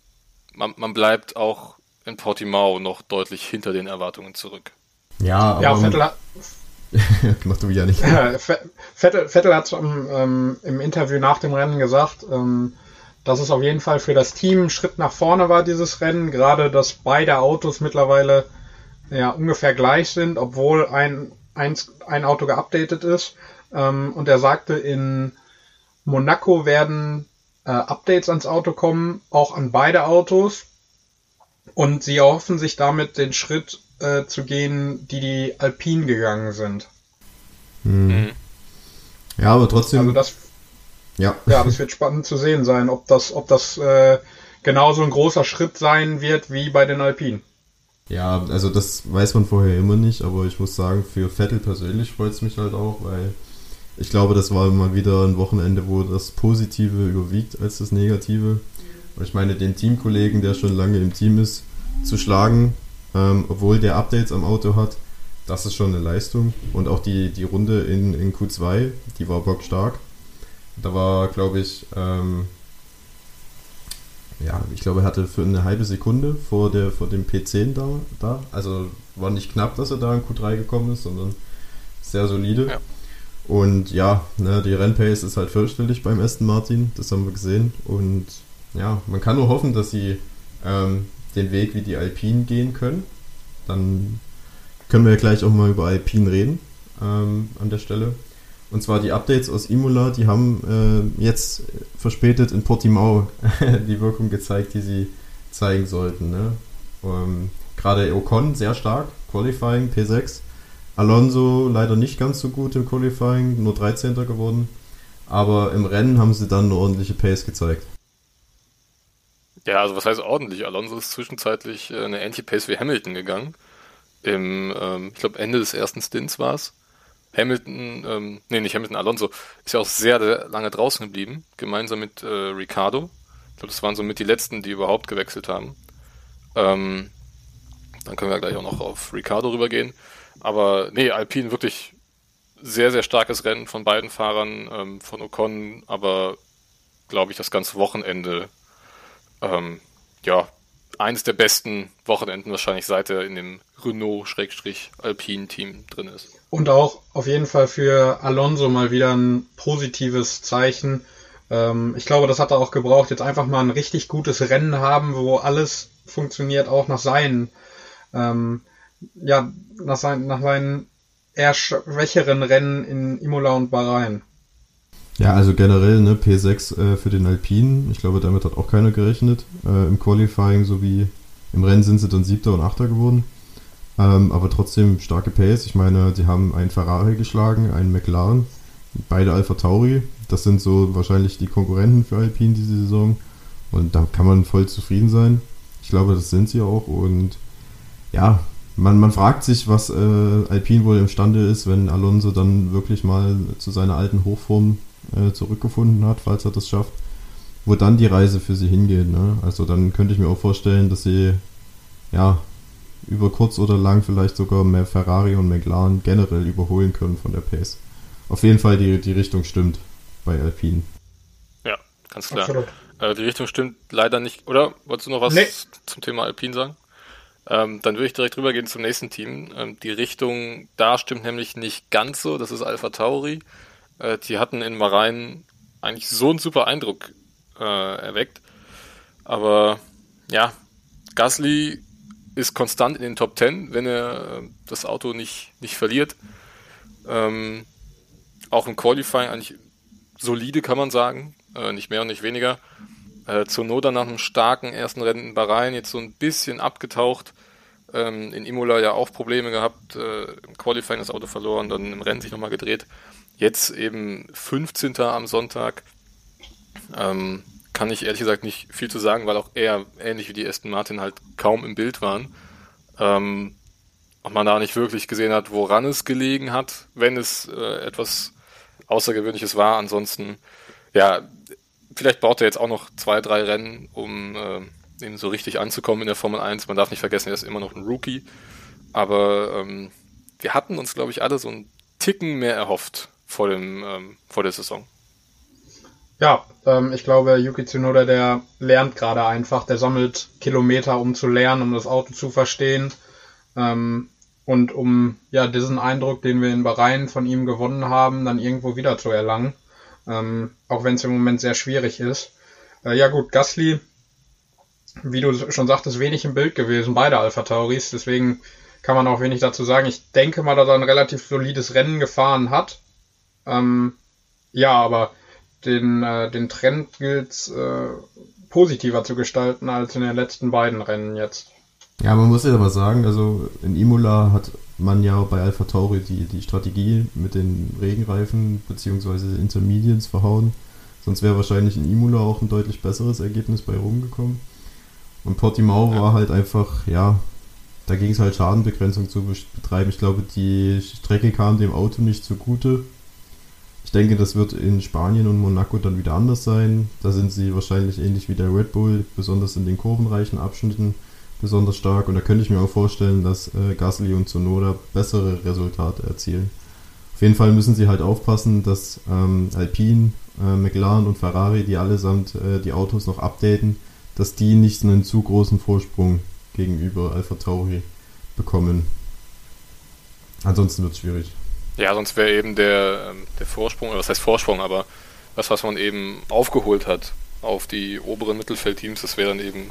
man, man bleibt auch in Portimao noch deutlich hinter den Erwartungen zurück. Ja, aber ja, Vettel hat, Mach du ja nicht. Vettel, Vettel hat ähm, im Interview nach dem Rennen gesagt, ähm, dass es auf jeden Fall für das Team ein Schritt nach vorne war, dieses Rennen. Gerade, dass beide Autos mittlerweile ja, ungefähr gleich sind, obwohl ein, ein, ein Auto geupdatet ist. Ähm, und er sagte, in Monaco werden äh, Updates ans Auto kommen, auch an beide Autos. Und sie erhoffen sich damit den Schritt äh, zu gehen, die die Alpine gegangen sind. Hm. Mhm. Ja, aber trotzdem. Also das, ja. ja, das wird spannend zu sehen sein, ob das, ob das äh, genauso ein großer Schritt sein wird wie bei den Alpinen. Ja, also das weiß man vorher immer nicht, aber ich muss sagen, für Vettel persönlich freut es mich halt auch, weil ich glaube, das war mal wieder ein Wochenende, wo das Positive überwiegt als das Negative. Und ich meine, den Teamkollegen, der schon lange im Team ist, zu schlagen, ähm, obwohl der Updates am Auto hat, das ist schon eine Leistung. Und auch die, die Runde in, in Q2, die war bockstark. Da war, glaube ich, ähm, ja, ich glaube, er hatte für eine halbe Sekunde vor, der, vor dem P10 da, da. Also war nicht knapp, dass er da in Q3 gekommen ist, sondern sehr solide. Ja. Und ja, ne, die Rennpace ist halt fürchterlich beim Aston Martin, das haben wir gesehen. Und ja, man kann nur hoffen, dass sie ähm, den Weg wie die Alpine gehen können. Dann können wir ja gleich auch mal über Alpine reden ähm, an der Stelle. Und zwar die Updates aus Imola, die haben äh, jetzt verspätet in Portimao die Wirkung gezeigt, die sie zeigen sollten. Ne? Ähm, Gerade Ocon sehr stark, Qualifying P6. Alonso leider nicht ganz so gut im Qualifying, nur 13. geworden. Aber im Rennen haben sie dann eine ordentliche Pace gezeigt. Ja, also was heißt ordentlich? Alonso ist zwischenzeitlich äh, eine Anti-Pace wie Hamilton gegangen. Im, ähm, ich glaube, Ende des ersten Stints war es. Hamilton, ähm, nee, nicht Hamilton, Alonso, ist ja auch sehr, lange draußen geblieben, gemeinsam mit äh, Ricardo. Ich glaube, das waren somit die letzten, die überhaupt gewechselt haben. Ähm, dann können wir gleich auch noch auf Ricardo rübergehen. Aber nee, Alpine wirklich sehr, sehr starkes Rennen von beiden Fahrern, ähm, von Ocon, aber glaube ich, das ganze Wochenende, ähm, ja, eines der besten Wochenenden wahrscheinlich, seit er in dem Renault-Alpine-Team drin ist. Und auch auf jeden Fall für Alonso mal wieder ein positives Zeichen. Ähm, ich glaube, das hat er auch gebraucht. Jetzt einfach mal ein richtig gutes Rennen haben, wo alles funktioniert, auch nach seinen, ähm, ja, nach seinen, nach seinen eher schwächeren Rennen in Imola und Bahrain. Ja, also generell, ne, P6 äh, für den Alpinen. Ich glaube, damit hat auch keiner gerechnet. Äh, Im Qualifying sowie im Rennen sind sie dann Siebter und Achter geworden. Ähm, aber trotzdem starke Pace. Ich meine, sie haben einen Ferrari geschlagen, einen McLaren, beide Alpha Tauri. Das sind so wahrscheinlich die Konkurrenten für Alpine diese Saison. Und da kann man voll zufrieden sein. Ich glaube, das sind sie auch. Und ja, man, man fragt sich, was äh, Alpine wohl imstande ist, wenn Alonso dann wirklich mal zu seiner alten Hochform äh, zurückgefunden hat, falls er das schafft, wo dann die Reise für sie hingeht. Ne? Also dann könnte ich mir auch vorstellen, dass sie ja über kurz oder lang vielleicht sogar mehr Ferrari und McLaren generell überholen können von der Pace. Auf jeden Fall die, die Richtung stimmt bei Alpine. Ja, ganz klar. Äh, die Richtung stimmt leider nicht. Oder wolltest du noch was nee. zum Thema Alpine sagen? Ähm, dann würde ich direkt rübergehen zum nächsten Team. Ähm, die Richtung da stimmt nämlich nicht ganz so. Das ist Alpha Tauri. Äh, die hatten in Bahrain eigentlich so einen super Eindruck äh, erweckt. Aber ja, Gasly ist konstant in den Top 10, wenn er äh, das Auto nicht, nicht verliert. Ähm, auch im Qualifying eigentlich solide, kann man sagen. Äh, nicht mehr und nicht weniger. Äh, Zunoda nach einem starken ersten Rennen in Bahrain jetzt so ein bisschen abgetaucht. Ähm, in Imola ja auch Probleme gehabt. Äh, Im Qualifying das Auto verloren, dann im Rennen sich nochmal gedreht. Jetzt eben 15. am Sonntag. Ähm, kann ich ehrlich gesagt nicht viel zu sagen, weil auch er, ähnlich wie die Aston Martin, halt kaum im Bild waren. Ähm, und man da nicht wirklich gesehen hat, woran es gelegen hat, wenn es äh, etwas Außergewöhnliches war. Ansonsten, ja, vielleicht braucht er jetzt auch noch zwei, drei Rennen, um äh, eben so richtig anzukommen in der Formel 1. Man darf nicht vergessen, er ist immer noch ein Rookie. Aber ähm, wir hatten uns, glaube ich, alle so einen Ticken mehr erhofft vor, dem, ähm, vor der Saison. Ja, ähm, ich glaube, Yuki Tsunoda, der lernt gerade einfach, der sammelt Kilometer, um zu lernen, um das Auto zu verstehen ähm, und um ja diesen Eindruck, den wir in Bahrain von ihm gewonnen haben, dann irgendwo wieder zu erlangen, ähm, auch wenn es im Moment sehr schwierig ist. Äh, ja gut, Gasly, wie du schon sagtest, wenig im Bild gewesen, beide Alpha Tauris, deswegen kann man auch wenig dazu sagen. Ich denke mal, dass er ein relativ solides Rennen gefahren hat. Ähm, ja, aber den, äh, den Trend gilt äh, positiver zu gestalten als in den letzten beiden Rennen jetzt. Ja, man muss ja aber sagen, also in Imola hat man ja bei Alpha Tauri die, die Strategie mit den Regenreifen bzw. Intermediates verhauen. Sonst wäre wahrscheinlich in Imola auch ein deutlich besseres Ergebnis bei rumgekommen. Und Portimao ja. war halt einfach, ja, da ging es halt Schadenbegrenzung zu betreiben. Ich glaube, die Strecke kam dem Auto nicht zugute. Ich denke, das wird in Spanien und Monaco dann wieder anders sein. Da sind sie wahrscheinlich ähnlich wie der Red Bull, besonders in den kurvenreichen Abschnitten besonders stark. Und da könnte ich mir auch vorstellen, dass äh, Gasly und Sonoda bessere Resultate erzielen. Auf jeden Fall müssen sie halt aufpassen, dass ähm, Alpine, äh, McLaren und Ferrari, die allesamt äh, die Autos noch updaten, dass die nicht einen zu großen Vorsprung gegenüber Alpha Tauri bekommen. Ansonsten wird es schwierig. Ja, sonst wäre eben der, ähm, der Vorsprung, oder was heißt Vorsprung, aber das, was man eben aufgeholt hat auf die oberen Mittelfeldteams, das wäre dann eben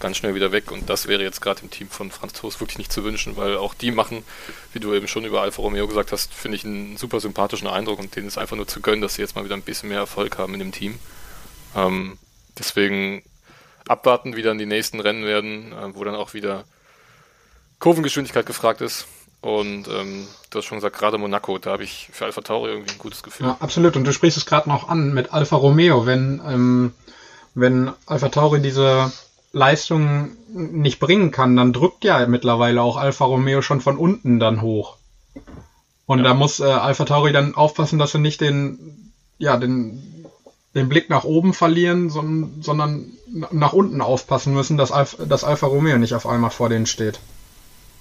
ganz schnell wieder weg und das wäre jetzt gerade im Team von Franz Toast wirklich nicht zu wünschen, weil auch die machen, wie du eben schon über Alfa Romeo gesagt hast, finde ich einen super sympathischen Eindruck und denen ist einfach nur zu gönnen, dass sie jetzt mal wieder ein bisschen mehr Erfolg haben in dem Team. Ähm, deswegen abwarten, wie dann die nächsten Rennen werden, äh, wo dann auch wieder Kurvengeschwindigkeit gefragt ist und ähm, du hast schon gesagt, gerade Monaco, da habe ich für Alpha Tauri irgendwie ein gutes Gefühl. Ja, absolut. Und du sprichst es gerade noch an mit Alfa Romeo. Wenn, ähm, wenn Alpha Tauri diese Leistung nicht bringen kann, dann drückt ja mittlerweile auch Alfa Romeo schon von unten dann hoch. Und ja. da muss äh, Alpha Tauri dann aufpassen, dass sie nicht den, ja, den, den Blick nach oben verlieren, sondern, sondern nach unten aufpassen müssen, dass, Alf, dass Alfa Romeo nicht auf einmal vor denen steht.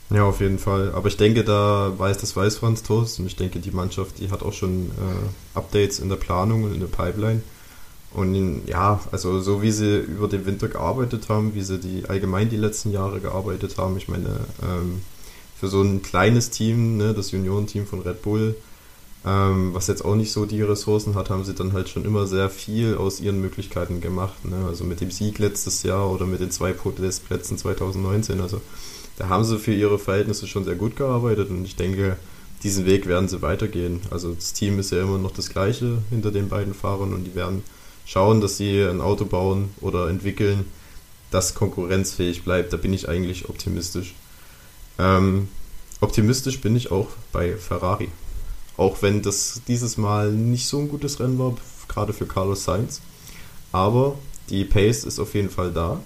Ja, auf jeden Fall. Aber ich denke, da weiß das weiß Franz Toast und ich denke, die Mannschaft, die hat auch schon äh, Updates in der Planung und in der Pipeline. Und ja, also so wie sie über den Winter gearbeitet haben, wie sie die allgemein die letzten Jahre gearbeitet haben, ich meine, ähm, für so ein kleines Team, ne, das Juniorenteam von Red Bull, ähm, was jetzt auch nicht so die Ressourcen hat, haben sie dann halt schon immer sehr viel aus ihren Möglichkeiten gemacht. Ne? Also mit dem Sieg letztes Jahr oder mit den zwei Podestplätzen 2019. Also da haben sie für ihre Verhältnisse schon sehr gut gearbeitet und ich denke, diesen Weg werden sie weitergehen. Also das Team ist ja immer noch das gleiche hinter den beiden Fahrern und die werden schauen, dass sie ein Auto bauen oder entwickeln, das konkurrenzfähig bleibt. Da bin ich eigentlich optimistisch. Ähm, optimistisch bin ich auch bei Ferrari. Auch wenn das dieses Mal nicht so ein gutes Rennen war, gerade für Carlos Sainz. Aber die Pace ist auf jeden Fall da.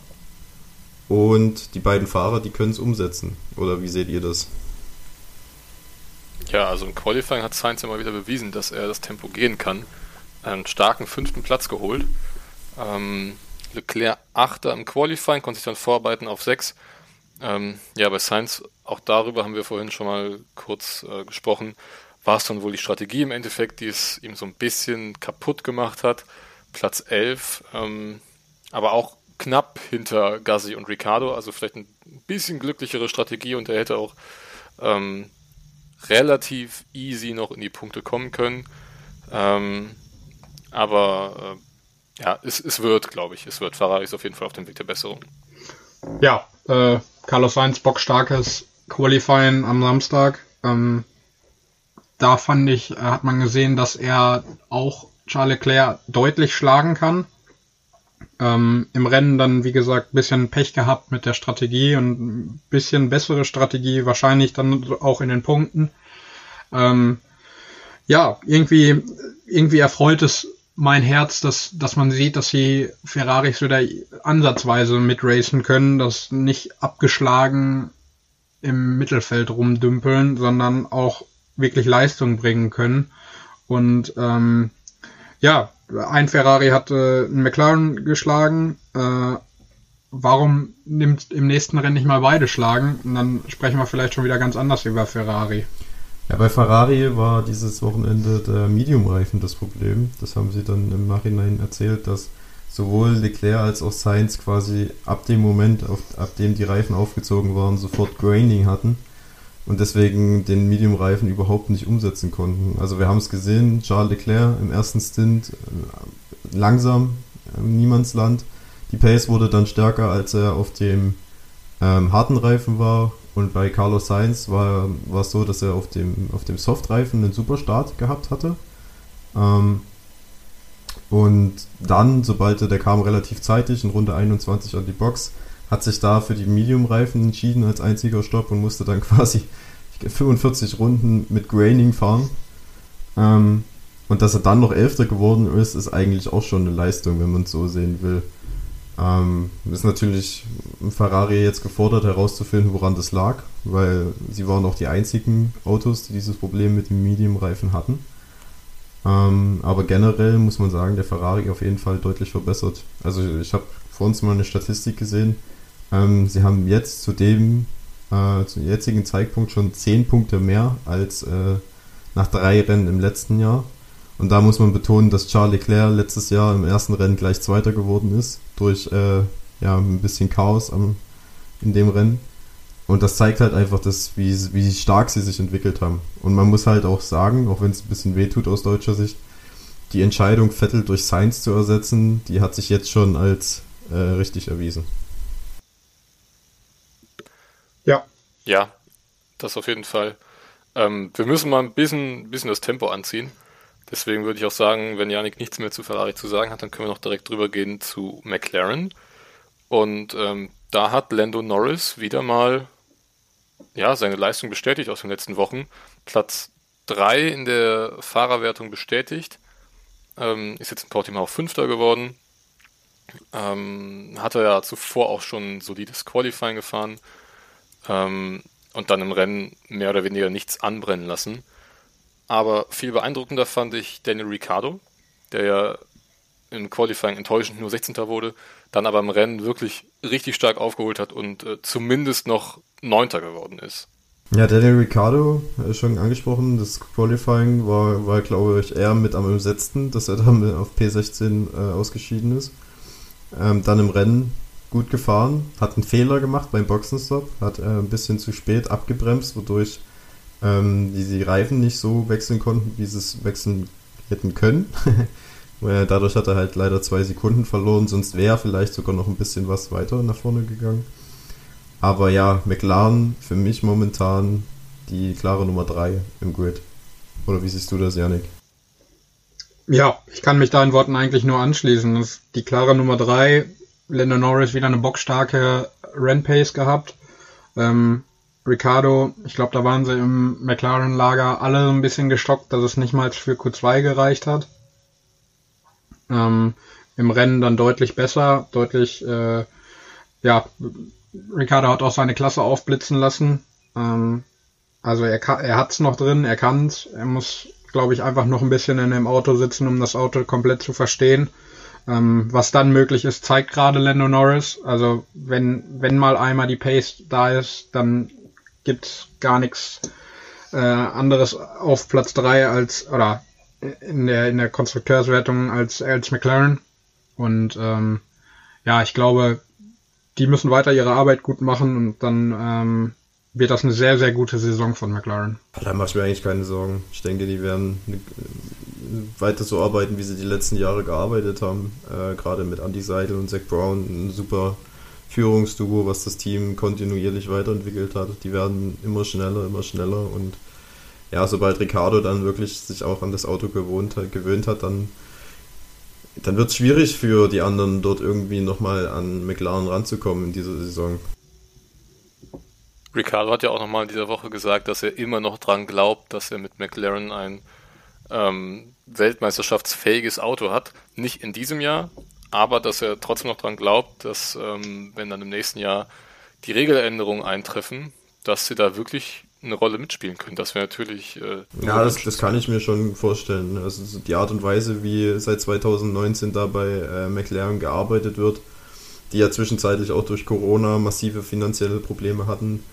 Und die beiden Fahrer, die können es umsetzen. Oder wie seht ihr das? Ja, also im Qualifying hat Sainz ja mal wieder bewiesen, dass er das Tempo gehen kann. Einen starken fünften Platz geholt. Ähm, Leclerc Achter im Qualifying, konnte sich dann vorarbeiten auf sechs. Ähm, ja, bei Sainz, auch darüber haben wir vorhin schon mal kurz äh, gesprochen, war es dann wohl die Strategie im Endeffekt, die es ihm so ein bisschen kaputt gemacht hat. Platz 11, ähm, aber auch knapp hinter Gassi und Ricardo, also vielleicht ein bisschen glücklichere Strategie und er hätte auch ähm, relativ easy noch in die Punkte kommen können. Ähm, aber äh, ja, es, es wird, glaube ich, es wird. Ferrari ist auf jeden Fall auf dem Weg der Besserung. Ja, äh, Carlos Sainz bockstarkes Qualifying am Samstag. Ähm, da fand ich, äh, hat man gesehen, dass er auch Charles Leclerc deutlich schlagen kann. Ähm, Im Rennen dann, wie gesagt, bisschen Pech gehabt mit der Strategie und ein bisschen bessere Strategie, wahrscheinlich dann auch in den Punkten. Ähm, ja, irgendwie, irgendwie erfreut es mein Herz, dass, dass man sieht, dass die Ferraris wieder ansatzweise mitracen können, dass nicht abgeschlagen im Mittelfeld rumdümpeln, sondern auch wirklich Leistung bringen können. Und ähm, ja, ein Ferrari hat äh, einen McLaren geschlagen. Äh, warum nimmt im nächsten Rennen nicht mal beide schlagen? Und dann sprechen wir vielleicht schon wieder ganz anders über Ferrari. Ja, bei Ferrari war dieses Wochenende der Medium-Reifen das Problem. Das haben sie dann im Nachhinein erzählt, dass sowohl Leclerc als auch Sainz quasi ab dem Moment, auf, ab dem die Reifen aufgezogen waren, sofort Graining hatten und deswegen den Medium-Reifen überhaupt nicht umsetzen konnten. Also wir haben es gesehen, Charles Leclerc im ersten Stint äh, langsam im Niemandsland. Die Pace wurde dann stärker, als er auf dem ähm, harten Reifen war. Und bei Carlos Sainz war, es so, dass er auf dem, auf dem Softreifen einen super Start gehabt hatte. Ähm, und dann, sobald er, der kam relativ zeitig, in Runde 21 an die Box, hat sich da für die Medium-Reifen entschieden als einziger Stopp und musste dann quasi 45 Runden mit Graining fahren. Ähm, und dass er dann noch Elfter geworden ist, ist eigentlich auch schon eine Leistung, wenn man es so sehen will. Ähm, ist natürlich Ferrari jetzt gefordert herauszufinden, woran das lag, weil sie waren auch die einzigen Autos, die dieses Problem mit dem Medium-Reifen hatten. Ähm, aber generell muss man sagen, der Ferrari auf jeden Fall deutlich verbessert. Also ich habe vor uns mal eine Statistik gesehen, ähm, sie haben jetzt zu dem, äh, zum jetzigen Zeitpunkt schon 10 Punkte mehr als äh, nach drei Rennen im letzten Jahr. Und da muss man betonen, dass Charles Leclerc letztes Jahr im ersten Rennen gleich Zweiter geworden ist, durch äh, ja, ein bisschen Chaos am, in dem Rennen. Und das zeigt halt einfach, dass, wie, wie stark sie sich entwickelt haben. Und man muss halt auch sagen, auch wenn es ein bisschen wehtut aus deutscher Sicht, die Entscheidung, Vettel durch Sainz zu ersetzen, die hat sich jetzt schon als äh, richtig erwiesen. Ja. Ja, das auf jeden Fall. Ähm, wir müssen mal ein bisschen, bisschen das Tempo anziehen. Deswegen würde ich auch sagen, wenn Janik nichts mehr zu Ferrari zu sagen hat, dann können wir noch direkt drüber gehen zu McLaren. Und ähm, da hat Lando Norris wieder mal ja, seine Leistung bestätigt aus den letzten Wochen. Platz 3 in der Fahrerwertung bestätigt. Ähm, ist jetzt in Portimao Fünfter geworden. Ähm, hatte ja zuvor auch schon ein solides Qualifying gefahren ähm, und dann im Rennen mehr oder weniger nichts anbrennen lassen. Aber viel beeindruckender fand ich Daniel Ricciardo, der ja im Qualifying enttäuschend nur 16. wurde, dann aber im Rennen wirklich richtig stark aufgeholt hat und äh, zumindest noch 9. geworden ist. Ja, Daniel Ricciardo, äh, schon angesprochen, das Qualifying war, war glaube ich, eher mit am entsetzten, dass er dann auf P16 äh, ausgeschieden ist. Ähm, dann im Rennen gut gefahren, hat einen Fehler gemacht beim Boxenstopp, hat äh, ein bisschen zu spät abgebremst, wodurch ähm, die, die Reifen nicht so wechseln konnten, wie sie es wechseln hätten können. Dadurch hat er halt leider zwei Sekunden verloren, sonst wäre vielleicht sogar noch ein bisschen was weiter nach vorne gegangen. Aber ja, McLaren für mich momentan die klare Nummer 3 im Grid. Oder wie siehst du das, Janik? Ja, ich kann mich deinen Worten eigentlich nur anschließen. Das ist die klare Nummer 3 Lando Norris wieder eine bockstarke Rennpace gehabt. Ähm, Ricardo, ich glaube, da waren sie im McLaren-Lager alle ein bisschen gestockt, dass es nicht mal für Q2 gereicht hat. Ähm, Im Rennen dann deutlich besser, deutlich, äh, ja, Ricardo hat auch seine Klasse aufblitzen lassen. Ähm, also er, kann, er hat's noch drin, er kann's. Er muss, glaube ich, einfach noch ein bisschen in dem Auto sitzen, um das Auto komplett zu verstehen. Ähm, was dann möglich ist, zeigt gerade Lando Norris. Also wenn, wenn mal einmal die Pace da ist, dann gibt's gar nichts äh, anderes auf Platz drei als, oder in der, in der Konstrukteurswertung als, als McLaren. Und ähm, ja, ich glaube, die müssen weiter ihre Arbeit gut machen und dann ähm, wird das eine sehr, sehr gute Saison von McLaren. Da mache ich mir eigentlich keine Sorgen. Ich denke, die werden weiter so arbeiten, wie sie die letzten Jahre gearbeitet haben. Äh, Gerade mit Andy Seidel und Zach Brown, ein super Führungsduo, was das Team kontinuierlich weiterentwickelt hat. Die werden immer schneller, immer schneller und ja, sobald Ricardo dann wirklich sich auch an das Auto gewohnt gewöhnt hat, dann, dann wird es schwierig für die anderen dort irgendwie nochmal an McLaren ranzukommen in dieser Saison. Ricardo hat ja auch nochmal in dieser Woche gesagt, dass er immer noch dran glaubt, dass er mit McLaren ein ähm, weltmeisterschaftsfähiges Auto hat. Nicht in diesem Jahr, aber dass er trotzdem noch dran glaubt, dass ähm, wenn dann im nächsten Jahr die Regeländerungen eintreffen, dass sie da wirklich eine Rolle mitspielen können. Das wäre natürlich. Äh, ja, das, das kann ich mir schon vorstellen. Also die Art und Weise, wie seit 2019 da bei äh, McLaren gearbeitet wird, die ja zwischenzeitlich auch durch Corona massive finanzielle Probleme hatten.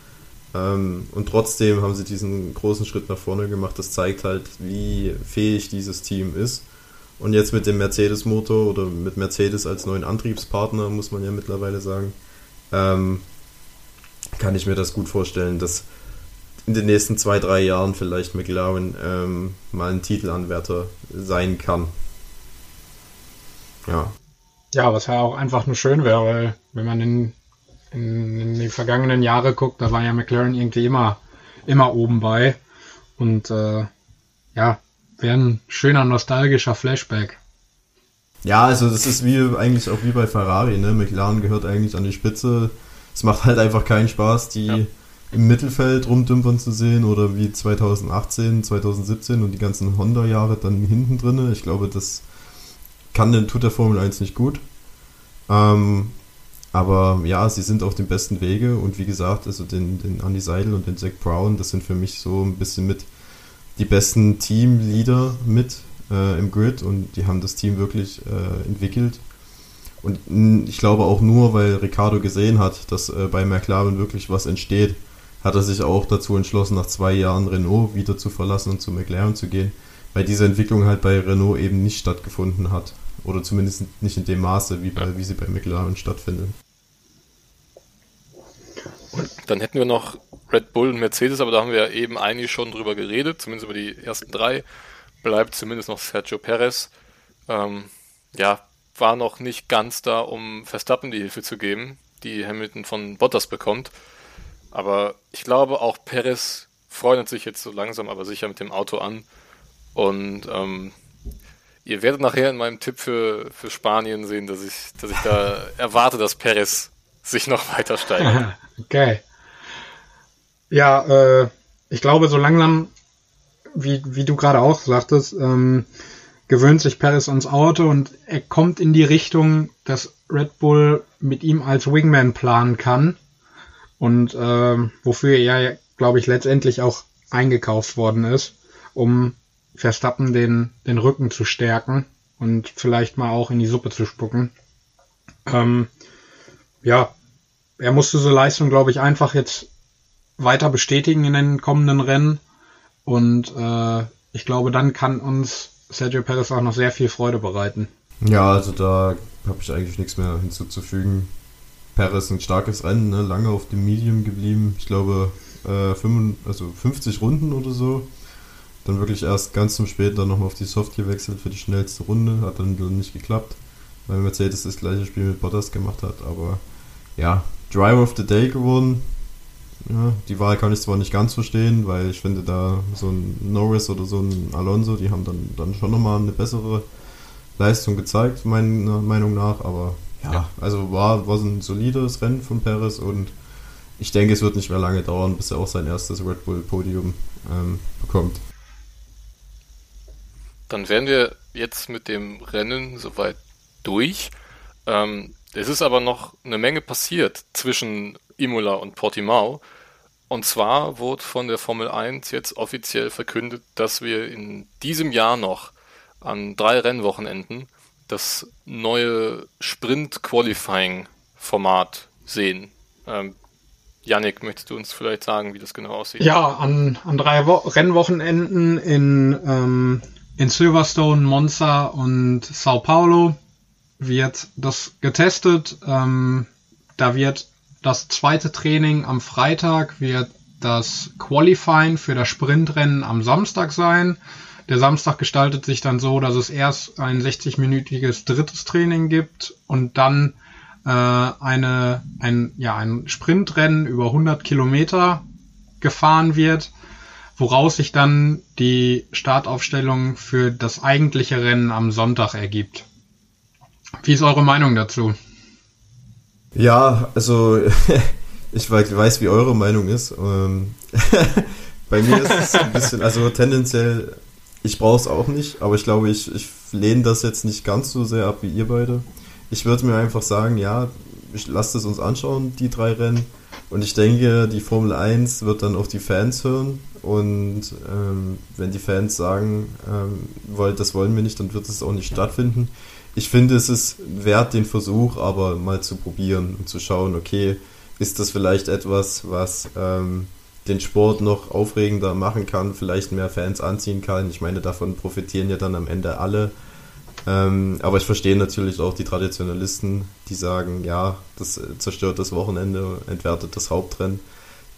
Ähm, und trotzdem haben sie diesen großen Schritt nach vorne gemacht. Das zeigt halt, wie fähig dieses Team ist. Und jetzt mit dem Mercedes-Motor oder mit Mercedes als neuen Antriebspartner, muss man ja mittlerweile sagen, ähm, kann ich mir das gut vorstellen, dass in den nächsten zwei, drei Jahren vielleicht McLaren ähm, mal ein Titelanwärter sein kann. Ja. Ja, was ja auch einfach nur schön wäre, weil wenn man in, in, in, die vergangenen Jahre guckt, da war ja McLaren irgendwie immer, immer oben bei. Und äh, ja, wäre ein schöner nostalgischer Flashback. Ja, also das ist wie eigentlich auch wie bei Ferrari, ne? McLaren gehört eigentlich an die Spitze. Es macht halt einfach keinen Spaß, die ja im Mittelfeld rumdümpern zu sehen oder wie 2018, 2017 und die ganzen Honda-Jahre dann hinten drinne. Ich glaube, das kann den tut der Formel 1 nicht gut. Ähm, aber ja, sie sind auf dem besten Wege und wie gesagt, also den, den Andy Seidel und den Zach Brown, das sind für mich so ein bisschen mit die besten Teamleader mit äh, im Grid und die haben das Team wirklich äh, entwickelt. Und ich glaube auch nur, weil Ricardo gesehen hat, dass äh, bei McLaren wirklich was entsteht hat er sich auch dazu entschlossen, nach zwei Jahren Renault wieder zu verlassen und zu McLaren zu gehen, weil diese Entwicklung halt bei Renault eben nicht stattgefunden hat. Oder zumindest nicht in dem Maße, wie, bei, wie sie bei McLaren stattfindet. Dann hätten wir noch Red Bull und Mercedes, aber da haben wir ja eben eigentlich schon drüber geredet, zumindest über die ersten drei. Bleibt zumindest noch Sergio Perez. Ähm, ja, war noch nicht ganz da, um Verstappen die Hilfe zu geben, die Hamilton von Bottas bekommt. Aber ich glaube, auch Perez freundet sich jetzt so langsam, aber sicher mit dem Auto an. Und ähm, ihr werdet nachher in meinem Tipp für, für Spanien sehen, dass ich, dass ich da erwarte, dass Perez sich noch weiter steigert. okay. Ja, äh, ich glaube, so langsam, wie, wie du gerade auch sagtest, ähm, gewöhnt sich Perez ans Auto und er kommt in die Richtung, dass Red Bull mit ihm als Wingman planen kann und ähm, wofür er glaube ich, letztendlich auch eingekauft worden ist, um Verstappen den, den Rücken zu stärken und vielleicht mal auch in die Suppe zu spucken. Ähm, ja, er musste so Leistung, glaube ich, einfach jetzt weiter bestätigen in den kommenden Rennen. Und äh, ich glaube, dann kann uns Sergio Perez auch noch sehr viel Freude bereiten. Ja, also da habe ich eigentlich nichts mehr hinzuzufügen. Perez ein starkes Rennen, ne? lange auf dem Medium geblieben. Ich glaube, äh, 55, also 50 Runden oder so. Dann wirklich erst ganz zum Späten dann nochmal auf die Soft gewechselt für die schnellste Runde. Hat dann nicht geklappt, weil Mercedes das gleiche Spiel mit Bottas gemacht hat. Aber ja, Driver of the Day geworden. Ja, die Wahl kann ich zwar nicht ganz verstehen, weil ich finde, da so ein Norris oder so ein Alonso, die haben dann, dann schon nochmal eine bessere Leistung gezeigt, meiner Meinung nach. Aber ja, also war, war ein solides Rennen von Perez und ich denke, es wird nicht mehr lange dauern, bis er auch sein erstes Red Bull Podium ähm, bekommt. Dann wären wir jetzt mit dem Rennen soweit durch. Ähm, es ist aber noch eine Menge passiert zwischen Imola und Portimao. Und zwar wurde von der Formel 1 jetzt offiziell verkündet, dass wir in diesem Jahr noch an drei Rennwochenenden das neue Sprint-Qualifying-Format sehen. Ähm, Yannick, möchtest du uns vielleicht sagen, wie das genau aussieht? Ja, an, an drei Wo Rennwochenenden in, ähm, in Silverstone, Monza und Sao Paulo wird das getestet. Ähm, da wird das zweite Training am Freitag, wird das Qualifying für das Sprintrennen am Samstag sein. Der Samstag gestaltet sich dann so, dass es erst ein 60-minütiges drittes Training gibt und dann äh, eine, ein, ja, ein Sprintrennen über 100 Kilometer gefahren wird, woraus sich dann die Startaufstellung für das eigentliche Rennen am Sonntag ergibt. Wie ist eure Meinung dazu? Ja, also ich weiß, wie eure Meinung ist. Ähm, bei mir ist es ein bisschen, also tendenziell, ich brauche es auch nicht, aber ich glaube, ich, ich lehne das jetzt nicht ganz so sehr ab wie ihr beide. Ich würde mir einfach sagen, ja, lasst es uns anschauen, die drei Rennen. Und ich denke, die Formel 1 wird dann auf die Fans hören. Und ähm, wenn die Fans sagen, ähm, das wollen wir nicht, dann wird es auch nicht stattfinden ich finde, es ist wert den Versuch, aber mal zu probieren und zu schauen, okay, ist das vielleicht etwas, was ähm, den Sport noch aufregender machen kann, vielleicht mehr Fans anziehen kann. Ich meine, davon profitieren ja dann am Ende alle. Ähm, aber ich verstehe natürlich auch die Traditionalisten, die sagen, ja, das zerstört das Wochenende, entwertet das Hauptrennen.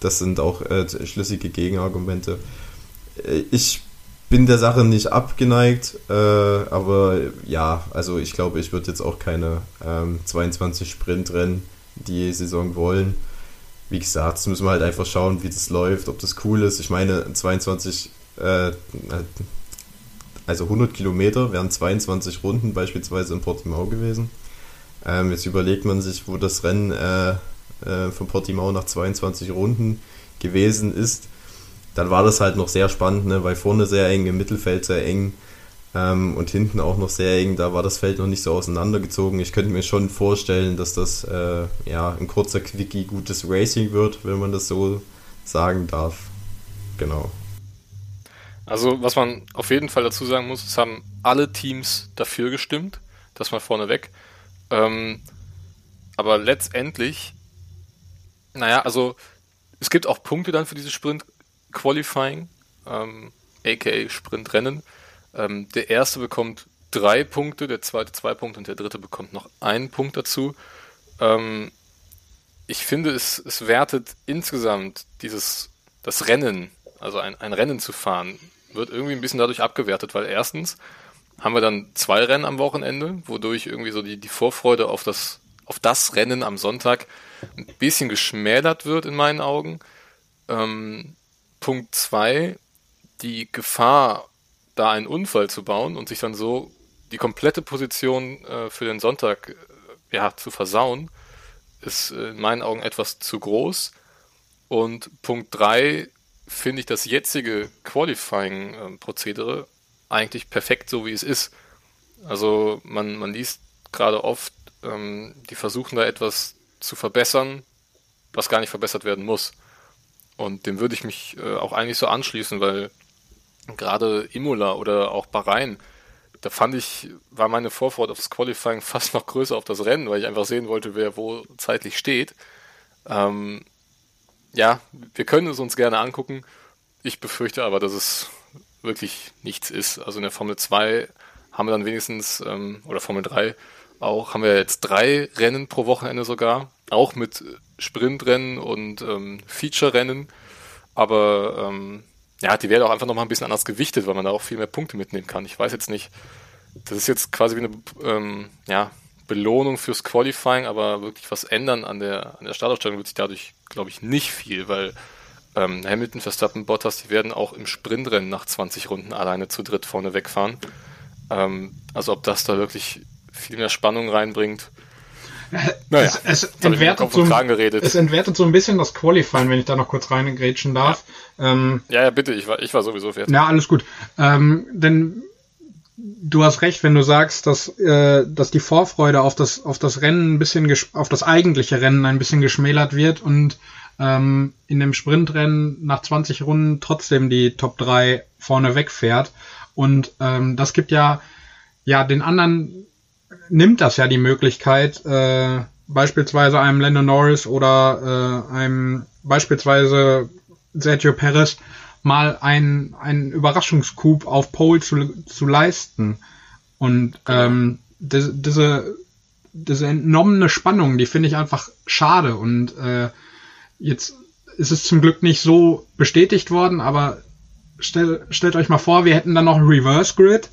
Das sind auch äh, schlüssige Gegenargumente. Äh, ich bin der Sache nicht abgeneigt, äh, aber ja, also ich glaube, ich würde jetzt auch keine ähm, 22 Sprintrennen die Saison wollen. Wie gesagt, das müssen wir halt einfach schauen, wie das läuft, ob das cool ist. Ich meine, 22, äh, also 100 Kilometer wären 22 Runden beispielsweise in Portimao gewesen. Ähm, jetzt überlegt man sich, wo das Rennen äh, äh, von Portimao nach 22 Runden gewesen ist dann war das halt noch sehr spannend, ne? weil vorne sehr eng, im Mittelfeld sehr eng ähm, und hinten auch noch sehr eng. Da war das Feld noch nicht so auseinandergezogen. Ich könnte mir schon vorstellen, dass das äh, ja ein kurzer, quickie, gutes Racing wird, wenn man das so sagen darf. Genau. Also, was man auf jeden Fall dazu sagen muss, es haben alle Teams dafür gestimmt, das mal vorneweg. Ähm, aber letztendlich, naja, also es gibt auch Punkte dann für diese Sprint Qualifying, ähm, aka Sprintrennen. Ähm, der erste bekommt drei Punkte, der zweite zwei Punkte und der dritte bekommt noch einen Punkt dazu. Ähm, ich finde, es, es wertet insgesamt dieses, das Rennen, also ein, ein Rennen zu fahren, wird irgendwie ein bisschen dadurch abgewertet, weil erstens haben wir dann zwei Rennen am Wochenende, wodurch irgendwie so die, die Vorfreude auf das, auf das Rennen am Sonntag ein bisschen geschmälert wird in meinen Augen. Ähm, Punkt 2, die Gefahr, da einen Unfall zu bauen und sich dann so die komplette Position äh, für den Sonntag äh, ja, zu versauen, ist in meinen Augen etwas zu groß. Und Punkt 3 finde ich das jetzige Qualifying-Prozedere eigentlich perfekt so, wie es ist. Also man, man liest gerade oft, ähm, die versuchen da etwas zu verbessern, was gar nicht verbessert werden muss. Und dem würde ich mich äh, auch eigentlich so anschließen, weil gerade Imola oder auch Bahrain, da fand ich, war meine Vorfreude auf das Qualifying fast noch größer auf das Rennen, weil ich einfach sehen wollte, wer wo zeitlich steht. Ähm, ja, wir können es uns gerne angucken. Ich befürchte aber, dass es wirklich nichts ist. Also in der Formel 2 haben wir dann wenigstens, ähm, oder Formel 3 auch, haben wir jetzt drei Rennen pro Wochenende sogar, auch mit Sprintrennen und ähm, Feature-Rennen. Aber ähm, ja, die werden auch einfach nochmal ein bisschen anders gewichtet, weil man da auch viel mehr Punkte mitnehmen kann. Ich weiß jetzt nicht, das ist jetzt quasi wie eine ähm, ja, Belohnung fürs Qualifying, aber wirklich was ändern an der, an der Startausstellung wird sich dadurch, glaube ich, nicht viel, weil ähm, Hamilton, Verstappen, Bottas, die werden auch im Sprintrennen nach 20 Runden alleine zu dritt vorne wegfahren. Ähm, also ob das da wirklich viel mehr Spannung reinbringt, naja, es, es entwertet so, es entwertet so ein bisschen das Qualifying, wenn ich da noch kurz reingrätschen darf. Ja, ähm, ja, ja, bitte, ich war, ich war sowieso fertig. Ja, alles gut. Ähm, denn du hast recht, wenn du sagst, dass, äh, dass die Vorfreude auf das, auf das Rennen ein bisschen, auf das eigentliche Rennen ein bisschen geschmälert wird und ähm, in dem Sprintrennen nach 20 Runden trotzdem die Top 3 vorne wegfährt. Und ähm, das gibt ja, ja, den anderen nimmt das ja die Möglichkeit, äh, beispielsweise einem Lando Norris oder äh, einem beispielsweise Sergio Perez mal einen, einen Überraschungscoup auf Pole zu, zu leisten. Und genau. ähm, die, diese, diese entnommene Spannung, die finde ich einfach schade. Und äh, jetzt ist es zum Glück nicht so bestätigt worden, aber stell, stellt euch mal vor, wir hätten dann noch ein Reverse Grid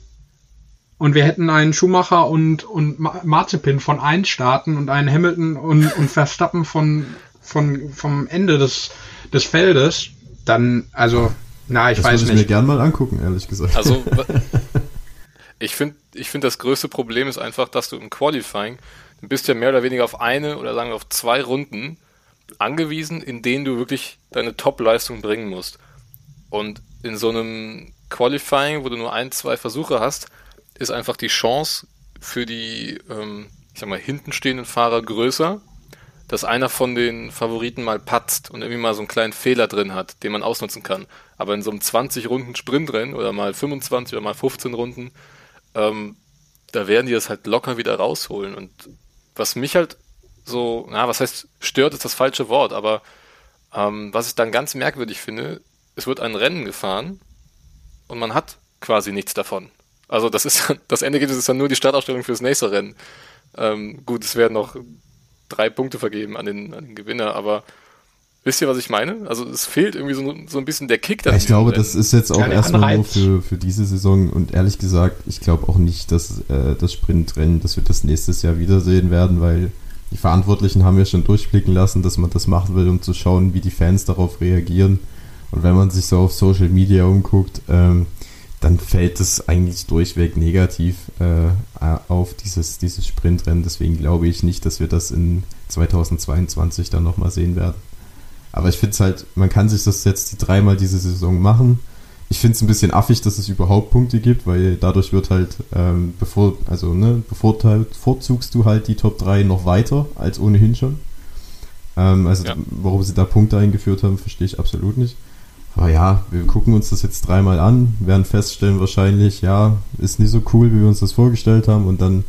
und wir hätten einen Schumacher und, und Marzipin von 1 starten und einen Hamilton und, und Verstappen von, von, vom Ende des, des Feldes, dann, also, na, ich das weiß nicht. Das würde ich mir gern mal angucken, ehrlich gesagt. Also, ich finde, ich finde, das größte Problem ist einfach, dass du im Qualifying, du bist ja mehr oder weniger auf eine oder sagen wir auf zwei Runden angewiesen, in denen du wirklich deine Top-Leistung bringen musst. Und in so einem Qualifying, wo du nur ein, zwei Versuche hast, ist einfach die Chance für die, ähm, ich sag mal, hinten stehenden Fahrer größer, dass einer von den Favoriten mal patzt und irgendwie mal so einen kleinen Fehler drin hat, den man ausnutzen kann. Aber in so einem 20 Runden Sprintrennen oder mal 25 oder mal 15 Runden, ähm, da werden die das halt locker wieder rausholen. Und was mich halt so, na, was heißt stört, ist das falsche Wort, aber ähm, was ich dann ganz merkwürdig finde, es wird ein Rennen gefahren und man hat quasi nichts davon. Also das ist das Endergebnis ist dann nur die Startausstellung fürs nächste Rennen. Ähm, gut, es werden noch drei Punkte vergeben an den, an den Gewinner, aber wisst ihr, was ich meine? Also es fehlt irgendwie so, so ein bisschen der Kick da. Ja, ich glaube, Rennen. das ist jetzt auch erstmal nur für, für diese Saison und ehrlich gesagt, ich glaube auch nicht, dass äh, das Sprintrennen, dass wir das nächstes Jahr wiedersehen werden, weil die Verantwortlichen haben ja schon durchblicken lassen, dass man das machen will, um zu schauen, wie die Fans darauf reagieren. Und wenn man sich so auf Social Media umguckt, ähm, dann fällt es eigentlich durchweg negativ äh, auf dieses, dieses Sprintrennen. Deswegen glaube ich nicht, dass wir das in 2022 dann nochmal sehen werden. Aber ich finde es halt, man kann sich das jetzt die dreimal diese Saison machen. Ich finde es ein bisschen affig, dass es überhaupt Punkte gibt, weil dadurch wird halt, ähm, bevor, also ne, bevorzugst du halt die Top 3 noch weiter als ohnehin schon. Ähm, also ja. warum sie da Punkte eingeführt haben, verstehe ich absolut nicht. Aber ja, wir gucken uns das jetzt dreimal an, werden feststellen wahrscheinlich, ja, ist nicht so cool, wie wir uns das vorgestellt haben und dann,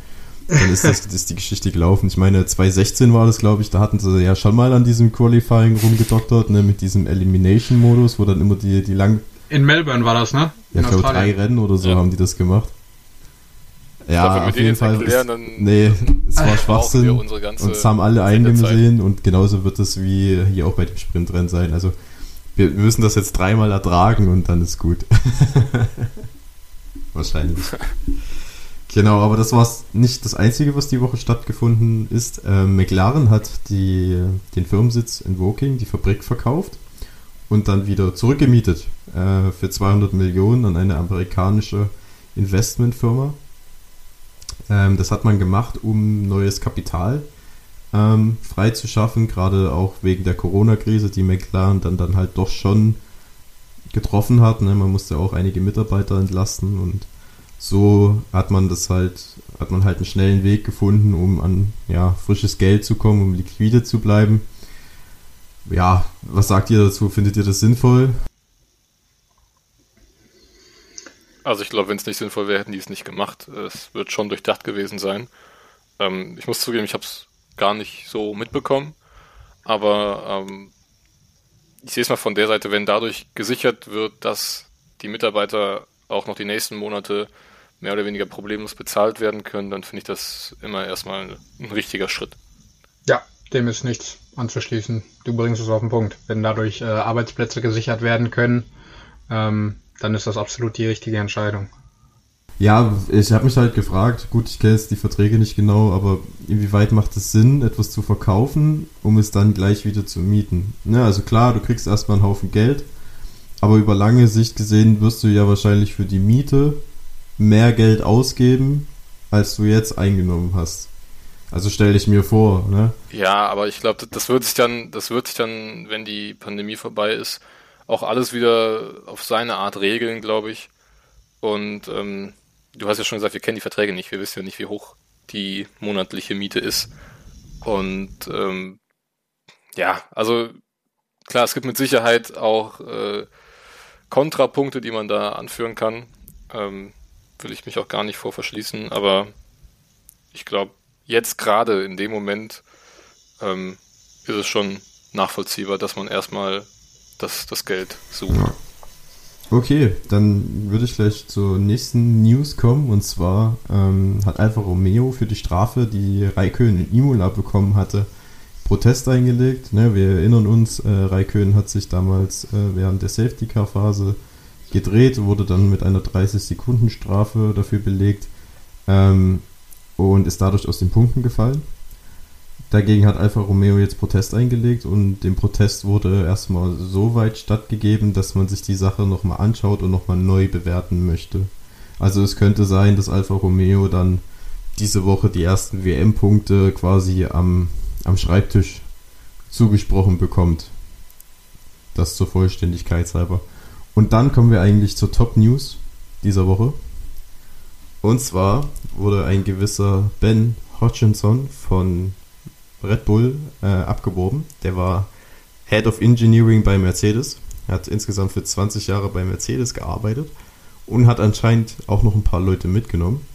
dann ist, das, ist die Geschichte gelaufen. Ich meine, 2016 war das, glaube ich, da hatten sie ja schon mal an diesem Qualifying rumgedoktert, ne, mit diesem Elimination-Modus, wo dann immer die, die lang... In Melbourne war das, ne? Ja, ich glaube, drei Rennen oder so ja. haben die das gemacht. Ja, auf jeden Fall. Erklären, ist, nee, es war Schwachsinn und es haben alle eingesehen und genauso wird es wie hier auch bei dem Sprintrennen sein. Also wir müssen das jetzt dreimal ertragen und dann ist gut. Wahrscheinlich. Genau, aber das war nicht das Einzige, was die Woche stattgefunden ist. Äh, McLaren hat die, den Firmensitz in Woking, die Fabrik verkauft und dann wieder zurückgemietet äh, für 200 Millionen an eine amerikanische Investmentfirma. Ähm, das hat man gemacht, um neues Kapital ähm, frei zu schaffen, gerade auch wegen der Corona-Krise, die McLaren dann, dann halt doch schon getroffen hat. Ne? Man musste auch einige Mitarbeiter entlasten und so hat man das halt, hat man halt einen schnellen Weg gefunden, um an ja, frisches Geld zu kommen, um liquide zu bleiben. Ja, was sagt ihr dazu? Findet ihr das sinnvoll? Also ich glaube, wenn es nicht sinnvoll wäre, hätten die es nicht gemacht. Es wird schon durchdacht gewesen sein. Ähm, ich muss zugeben, ich habe es gar nicht so mitbekommen. Aber ähm, ich sehe es mal von der Seite, wenn dadurch gesichert wird, dass die Mitarbeiter auch noch die nächsten Monate mehr oder weniger problemlos bezahlt werden können, dann finde ich das immer erstmal ein richtiger Schritt. Ja, dem ist nichts anzuschließen. Du bringst es auf den Punkt. Wenn dadurch äh, Arbeitsplätze gesichert werden können, ähm, dann ist das absolut die richtige Entscheidung. Ja, ich habe mich halt gefragt, gut, ich kenne jetzt die Verträge nicht genau, aber inwieweit macht es Sinn, etwas zu verkaufen, um es dann gleich wieder zu mieten? Ne, also klar, du kriegst erstmal einen Haufen Geld, aber über lange Sicht gesehen wirst du ja wahrscheinlich für die Miete mehr Geld ausgeben, als du jetzt eingenommen hast. Also stelle ich mir vor, ne? Ja, aber ich glaube, das wird sich dann, das wird sich dann, wenn die Pandemie vorbei ist, auch alles wieder auf seine Art regeln, glaube ich. Und ähm, du hast ja schon gesagt, wir kennen die Verträge nicht, wir wissen ja nicht, wie hoch die monatliche Miete ist. Und ähm, ja, also klar, es gibt mit Sicherheit auch äh, Kontrapunkte, die man da anführen kann. Ähm, will ich mich auch gar nicht vor verschließen, aber ich glaube, jetzt gerade in dem Moment ähm, ist es schon nachvollziehbar, dass man erstmal das, das Geld sucht. Okay, dann würde ich gleich zur nächsten News kommen. Und zwar ähm, hat Alfa Romeo für die Strafe, die Raikön in Imola bekommen hatte, Protest eingelegt. Ne, wir erinnern uns, äh, Raikön hat sich damals äh, während der Safety-Car-Phase gedreht, wurde dann mit einer 30-Sekunden-Strafe dafür belegt ähm, und ist dadurch aus den Punkten gefallen. Dagegen hat Alfa Romeo jetzt Protest eingelegt und dem Protest wurde erstmal so weit stattgegeben, dass man sich die Sache nochmal anschaut und nochmal neu bewerten möchte. Also es könnte sein, dass Alfa Romeo dann diese Woche die ersten WM-Punkte quasi am, am Schreibtisch zugesprochen bekommt. Das zur Vollständigkeit halber. Und dann kommen wir eigentlich zur Top News dieser Woche. Und zwar wurde ein gewisser Ben Hutchinson von Red Bull äh, abgeworben. Der war Head of Engineering bei Mercedes. Er hat insgesamt für 20 Jahre bei Mercedes gearbeitet und hat anscheinend auch noch ein paar Leute mitgenommen.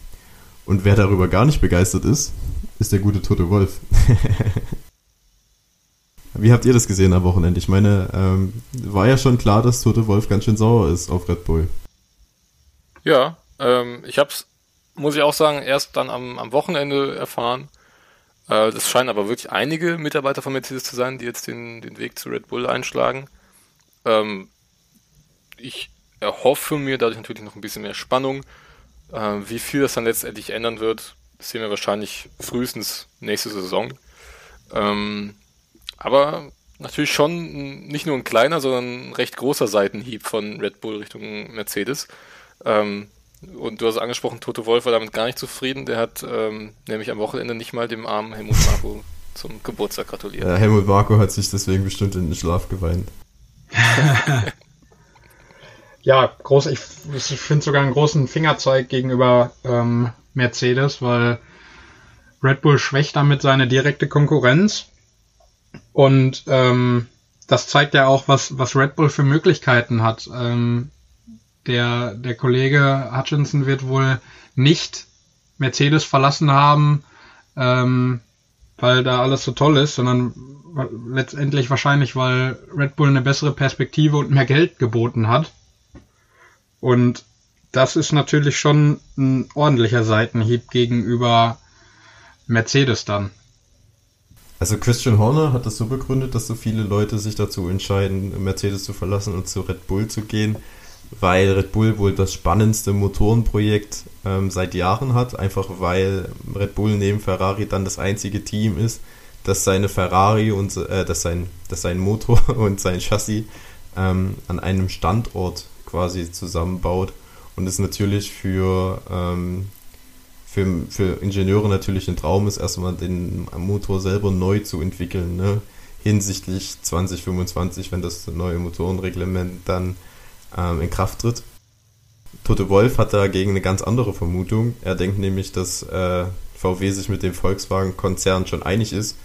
Und wer darüber gar nicht begeistert ist, ist der gute Tote Wolf. Wie habt ihr das gesehen am Wochenende? Ich meine, ähm, war ja schon klar, dass Tote Wolf ganz schön sauer ist auf Red Bull. Ja, ähm, ich hab's, muss ich auch sagen, erst dann am, am Wochenende erfahren. Äh, das scheinen aber wirklich einige Mitarbeiter von Mercedes zu sein, die jetzt den, den Weg zu Red Bull einschlagen. Ähm, ich erhoffe mir dadurch natürlich noch ein bisschen mehr Spannung. Äh, wie viel das dann letztendlich ändern wird, sehen wir wahrscheinlich frühestens nächste Saison. Ähm, aber natürlich schon nicht nur ein kleiner, sondern ein recht großer Seitenhieb von Red Bull Richtung Mercedes. Ähm, und du hast angesprochen, Toto Wolf war damit gar nicht zufrieden. Der hat ähm, nämlich am Wochenende nicht mal dem armen Helmut Marko zum Geburtstag gratuliert. Ja, Helmut Marko hat sich deswegen bestimmt in den Schlaf geweint. ja, groß, ich, ich finde sogar einen großen Fingerzeig gegenüber ähm, Mercedes, weil Red Bull schwächt damit seine direkte Konkurrenz. Und ähm, das zeigt ja auch, was, was Red Bull für Möglichkeiten hat. Ähm, der, der Kollege Hutchinson wird wohl nicht Mercedes verlassen haben, ähm, weil da alles so toll ist, sondern letztendlich wahrscheinlich, weil Red Bull eine bessere Perspektive und mehr Geld geboten hat. Und das ist natürlich schon ein ordentlicher Seitenhieb gegenüber Mercedes dann. Also Christian Horner hat das so begründet, dass so viele Leute sich dazu entscheiden, Mercedes zu verlassen und zu Red Bull zu gehen, weil Red Bull wohl das spannendste Motorenprojekt ähm, seit Jahren hat, einfach weil Red Bull neben Ferrari dann das einzige Team ist, das seine Ferrari und äh, das sein, das sein Motor und sein Chassis ähm, an einem Standort quasi zusammenbaut und es natürlich für, ähm, für, für Ingenieure natürlich ein Traum ist, erstmal den Motor selber neu zu entwickeln, ne? hinsichtlich 2025, wenn das neue Motorenreglement dann ähm, in Kraft tritt. Tote Wolf hat dagegen eine ganz andere Vermutung. Er denkt nämlich, dass äh, VW sich mit dem Volkswagen-Konzern schon einig ist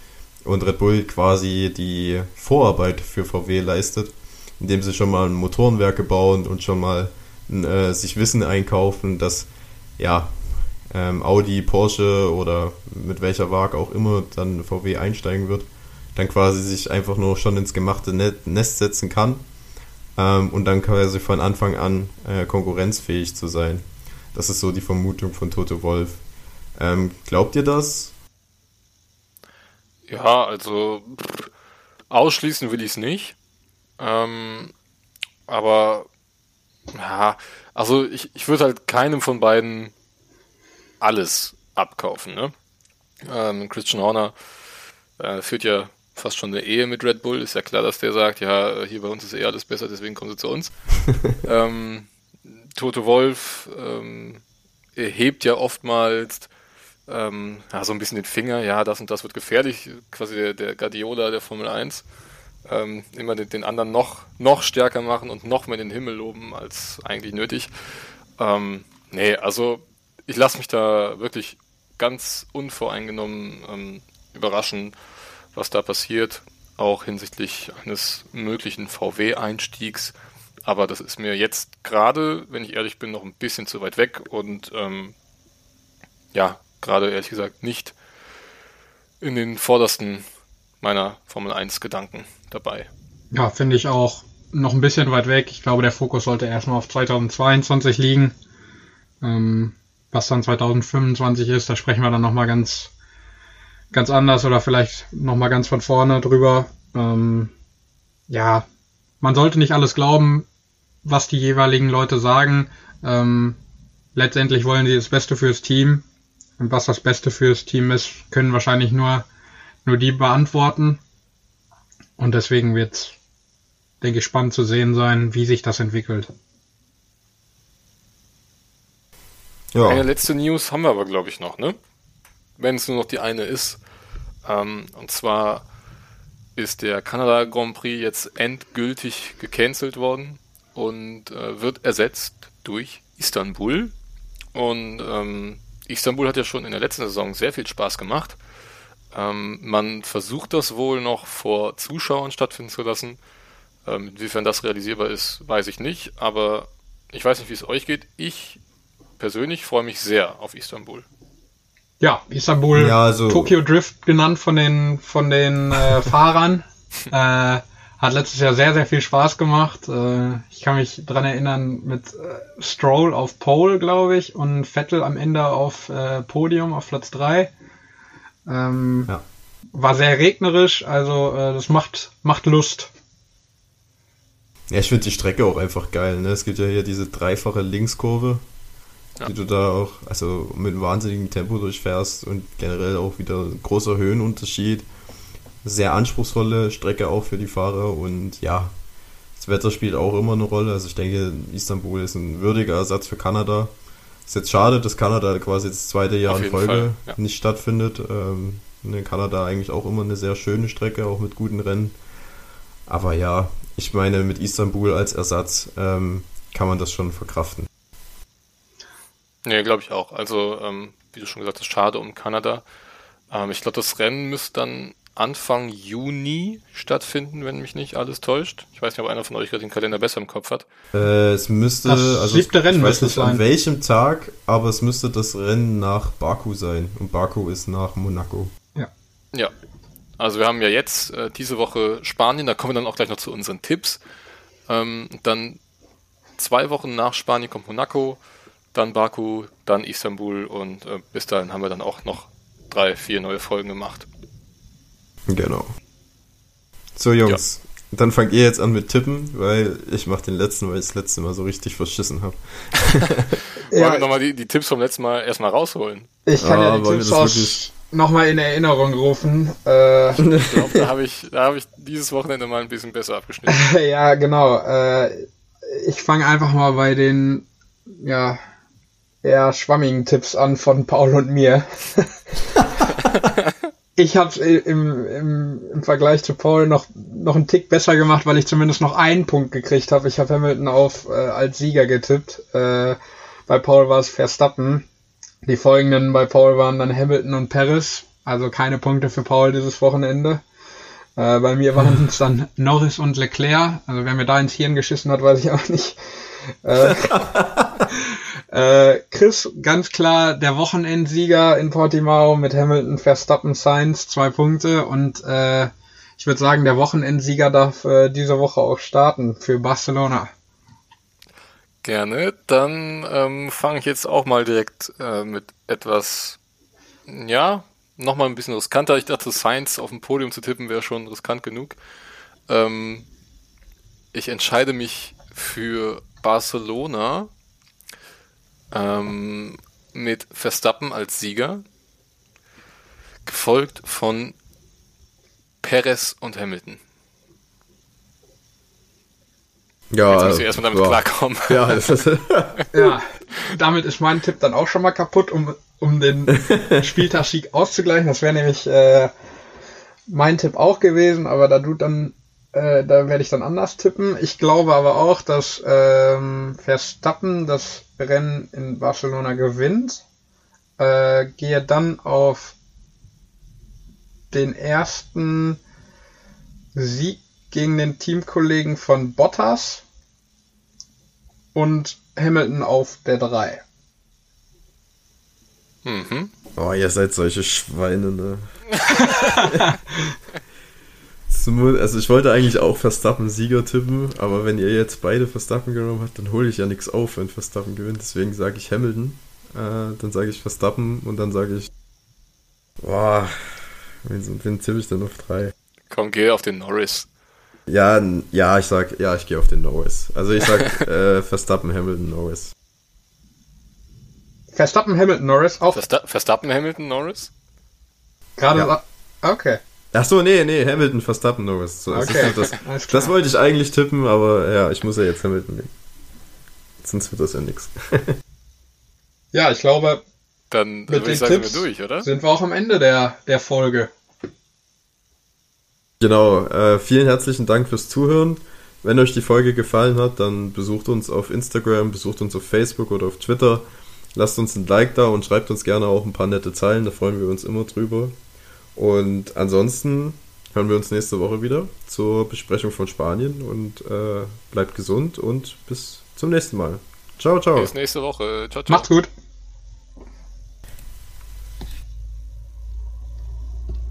und Red Bull quasi die Vorarbeit für VW leistet, indem sie schon mal Motorenwerke bauen und schon mal äh, sich Wissen einkaufen, dass ja ähm, Audi, Porsche oder mit welcher Waage auch immer dann VW einsteigen wird, dann quasi sich einfach nur schon ins gemachte Nest setzen kann ähm, und dann quasi von Anfang an äh, konkurrenzfähig zu sein. Das ist so die Vermutung von Toto Wolf. Ähm, glaubt ihr das? Ja, also pff, ausschließen will ich es nicht. Ähm, aber ja, also ich, ich würde halt keinem von beiden alles abkaufen. Ne? Ähm, Christian Horner äh, führt ja fast schon eine Ehe mit Red Bull. Ist ja klar, dass der sagt, ja, hier bei uns ist eh alles besser, deswegen kommen sie zu uns. ähm, Toto Wolf ähm, hebt ja oftmals ähm, ja, so ein bisschen den Finger, ja, das und das wird gefährlich, quasi der, der Guardiola der Formel 1. Ähm, immer den, den, anderen noch, noch stärker machen und noch mehr den Himmel loben als eigentlich nötig. Ähm, nee, also ich lasse mich da wirklich ganz unvoreingenommen ähm, überraschen, was da passiert, auch hinsichtlich eines möglichen VW-Einstiegs. Aber das ist mir jetzt gerade, wenn ich ehrlich bin, noch ein bisschen zu weit weg und ähm, ja, gerade ehrlich gesagt nicht in den vordersten meiner Formel 1 Gedanken dabei. Ja, finde ich auch noch ein bisschen weit weg. Ich glaube, der Fokus sollte erstmal auf 2022 liegen. Ähm, was dann 2025 ist, da sprechen wir dann nochmal ganz, ganz anders oder vielleicht nochmal ganz von vorne drüber. Ähm, ja, man sollte nicht alles glauben, was die jeweiligen Leute sagen. Ähm, letztendlich wollen sie das Beste fürs Team. Und was das Beste fürs Team ist, können wahrscheinlich nur, nur die beantworten. Und deswegen wird es, denke ich, spannend zu sehen sein, wie sich das entwickelt. Ja. Eine letzte News haben wir aber, glaube ich, noch, ne? Wenn es nur noch die eine ist. Ähm, und zwar ist der Kanada Grand Prix jetzt endgültig gecancelt worden und äh, wird ersetzt durch Istanbul. Und ähm, Istanbul hat ja schon in der letzten Saison sehr viel Spaß gemacht. Ähm, man versucht das wohl noch vor Zuschauern stattfinden zu lassen. Ähm, inwiefern das realisierbar ist, weiß ich nicht. Aber ich weiß nicht, wie es euch geht. Ich persönlich freue mich sehr auf Istanbul. Ja, Istanbul, ja, also Tokyo Drift genannt von den von den äh, Fahrern. äh, hat letztes Jahr sehr, sehr viel Spaß gemacht. Äh, ich kann mich dran erinnern mit äh, Stroll auf Pole, glaube ich, und Vettel am Ende auf äh, Podium auf Platz 3. Ähm, ja. War sehr regnerisch, also äh, das macht, macht Lust. Ja, ich finde die Strecke auch einfach geil. Ne? Es gibt ja hier diese dreifache Linkskurve ja. die du da auch also mit einem wahnsinnigen Tempo durchfährst und generell auch wieder großer Höhenunterschied. Sehr anspruchsvolle Strecke auch für die Fahrer und ja, das Wetter spielt auch immer eine Rolle. Also ich denke, Istanbul ist ein würdiger Ersatz für Kanada. Ist jetzt schade, dass Kanada quasi das zweite Jahr in Folge ja. nicht stattfindet. Ähm, in Kanada eigentlich auch immer eine sehr schöne Strecke, auch mit guten Rennen. Aber ja, ich meine, mit Istanbul als Ersatz ähm, kann man das schon verkraften. Nee, glaube ich auch. Also, ähm, wie du schon gesagt hast, schade um Kanada. Ähm, ich glaube, das Rennen müsste dann Anfang Juni stattfinden, wenn mich nicht alles täuscht. Ich weiß nicht, ob einer von euch gerade den Kalender besser im Kopf hat. Äh, es müsste, das also ich weiß nicht an welchem Tag, aber es müsste das Rennen nach Baku sein. Und Baku ist nach Monaco. Ja. Ja. Also wir haben ja jetzt äh, diese Woche Spanien, da kommen wir dann auch gleich noch zu unseren Tipps. Ähm, dann zwei Wochen nach Spanien kommt Monaco dann Baku, dann Istanbul und äh, bis dahin haben wir dann auch noch drei, vier neue Folgen gemacht. Genau. So Jungs, ja. dann fangt ihr jetzt an mit Tippen, weil ich mache den letzten, weil ich das letzte Mal so richtig verschissen habe. ja. Wollen wir nochmal die, die Tipps vom letzten Mal erstmal rausholen? Ich kann ja, ja die Tipps aus nochmal in Erinnerung rufen. Äh, ich glaube, da habe ich, hab ich dieses Wochenende mal ein bisschen besser abgeschnitten. ja, genau. Äh, ich fange einfach mal bei den ja, eher schwammigen Tipps an von Paul und mir. ich habe es im, im, im Vergleich zu Paul noch, noch einen Tick besser gemacht, weil ich zumindest noch einen Punkt gekriegt habe. Ich habe Hamilton auf äh, als Sieger getippt. Äh, bei Paul war es Verstappen. Die folgenden bei Paul waren dann Hamilton und Paris. Also keine Punkte für Paul dieses Wochenende. Äh, bei mir waren es dann Norris und Leclerc. Also wer mir da ins Hirn geschissen hat, weiß ich auch nicht. Äh, äh, Chris, ganz klar der Wochenendsieger in Portimao mit Hamilton, Verstappen, Sainz, zwei Punkte und äh, ich würde sagen, der Wochenendsieger darf äh, diese Woche auch starten für Barcelona. Gerne, dann ähm, fange ich jetzt auch mal direkt äh, mit etwas, ja, nochmal ein bisschen riskanter. Ich dachte, Sainz auf dem Podium zu tippen wäre schon riskant genug. Ähm, ich entscheide mich für Barcelona ähm, mit Verstappen als Sieger, gefolgt von Perez und Hamilton. Ja, Jetzt muss ich erstmal damit ja. klarkommen. Ja, ist ja, damit ist mein Tipp dann auch schon mal kaputt, um, um den Spieltagssieg auszugleichen. Das wäre nämlich äh, mein Tipp auch gewesen, aber da du dann äh, da werde ich dann anders tippen. Ich glaube aber auch, dass ähm, Verstappen das Rennen in Barcelona gewinnt. äh, gehe dann auf den ersten Sieg gegen den Teamkollegen von Bottas und Hamilton auf der 3. Mhm. Oh, ihr seid solche Schweine, ne? also ich wollte eigentlich auch Verstappen Sieger tippen, aber wenn ihr jetzt beide Verstappen genommen habt, dann hole ich ja nichts auf, wenn Verstappen gewinnt. Deswegen sage ich Hamilton, äh, dann sage ich Verstappen und dann sage ich, boah, wen, wen tippe ich denn auf drei? Komm, geh auf den Norris. Ja, ja, ich sag, ja, ich gehe auf den Norris. Also ich sag äh, Verstappen, Hamilton, Norris. Verstappen, Hamilton, Norris auch. Versta Verstappen, Hamilton, Norris? Gerade. Ja. Okay. Ach so, nee, nee, Hamilton, Verstappen, Norris. So, okay. das, das, wollte ich eigentlich tippen, aber ja, ich muss ja jetzt Hamilton nehmen. Sonst wird das ja nichts. Ja, ich glaube, dann mit den sagen, Tipps wir durch, oder? Sind wir auch am Ende der, der Folge. Genau, äh, vielen herzlichen Dank fürs Zuhören. Wenn euch die Folge gefallen hat, dann besucht uns auf Instagram, besucht uns auf Facebook oder auf Twitter. Lasst uns ein Like da und schreibt uns gerne auch ein paar nette Zeilen, da freuen wir uns immer drüber. Und ansonsten hören wir uns nächste Woche wieder zur Besprechung von Spanien und äh, bleibt gesund und bis zum nächsten Mal. Ciao, ciao. Bis nächste Woche. Ciao, ciao. Macht's gut.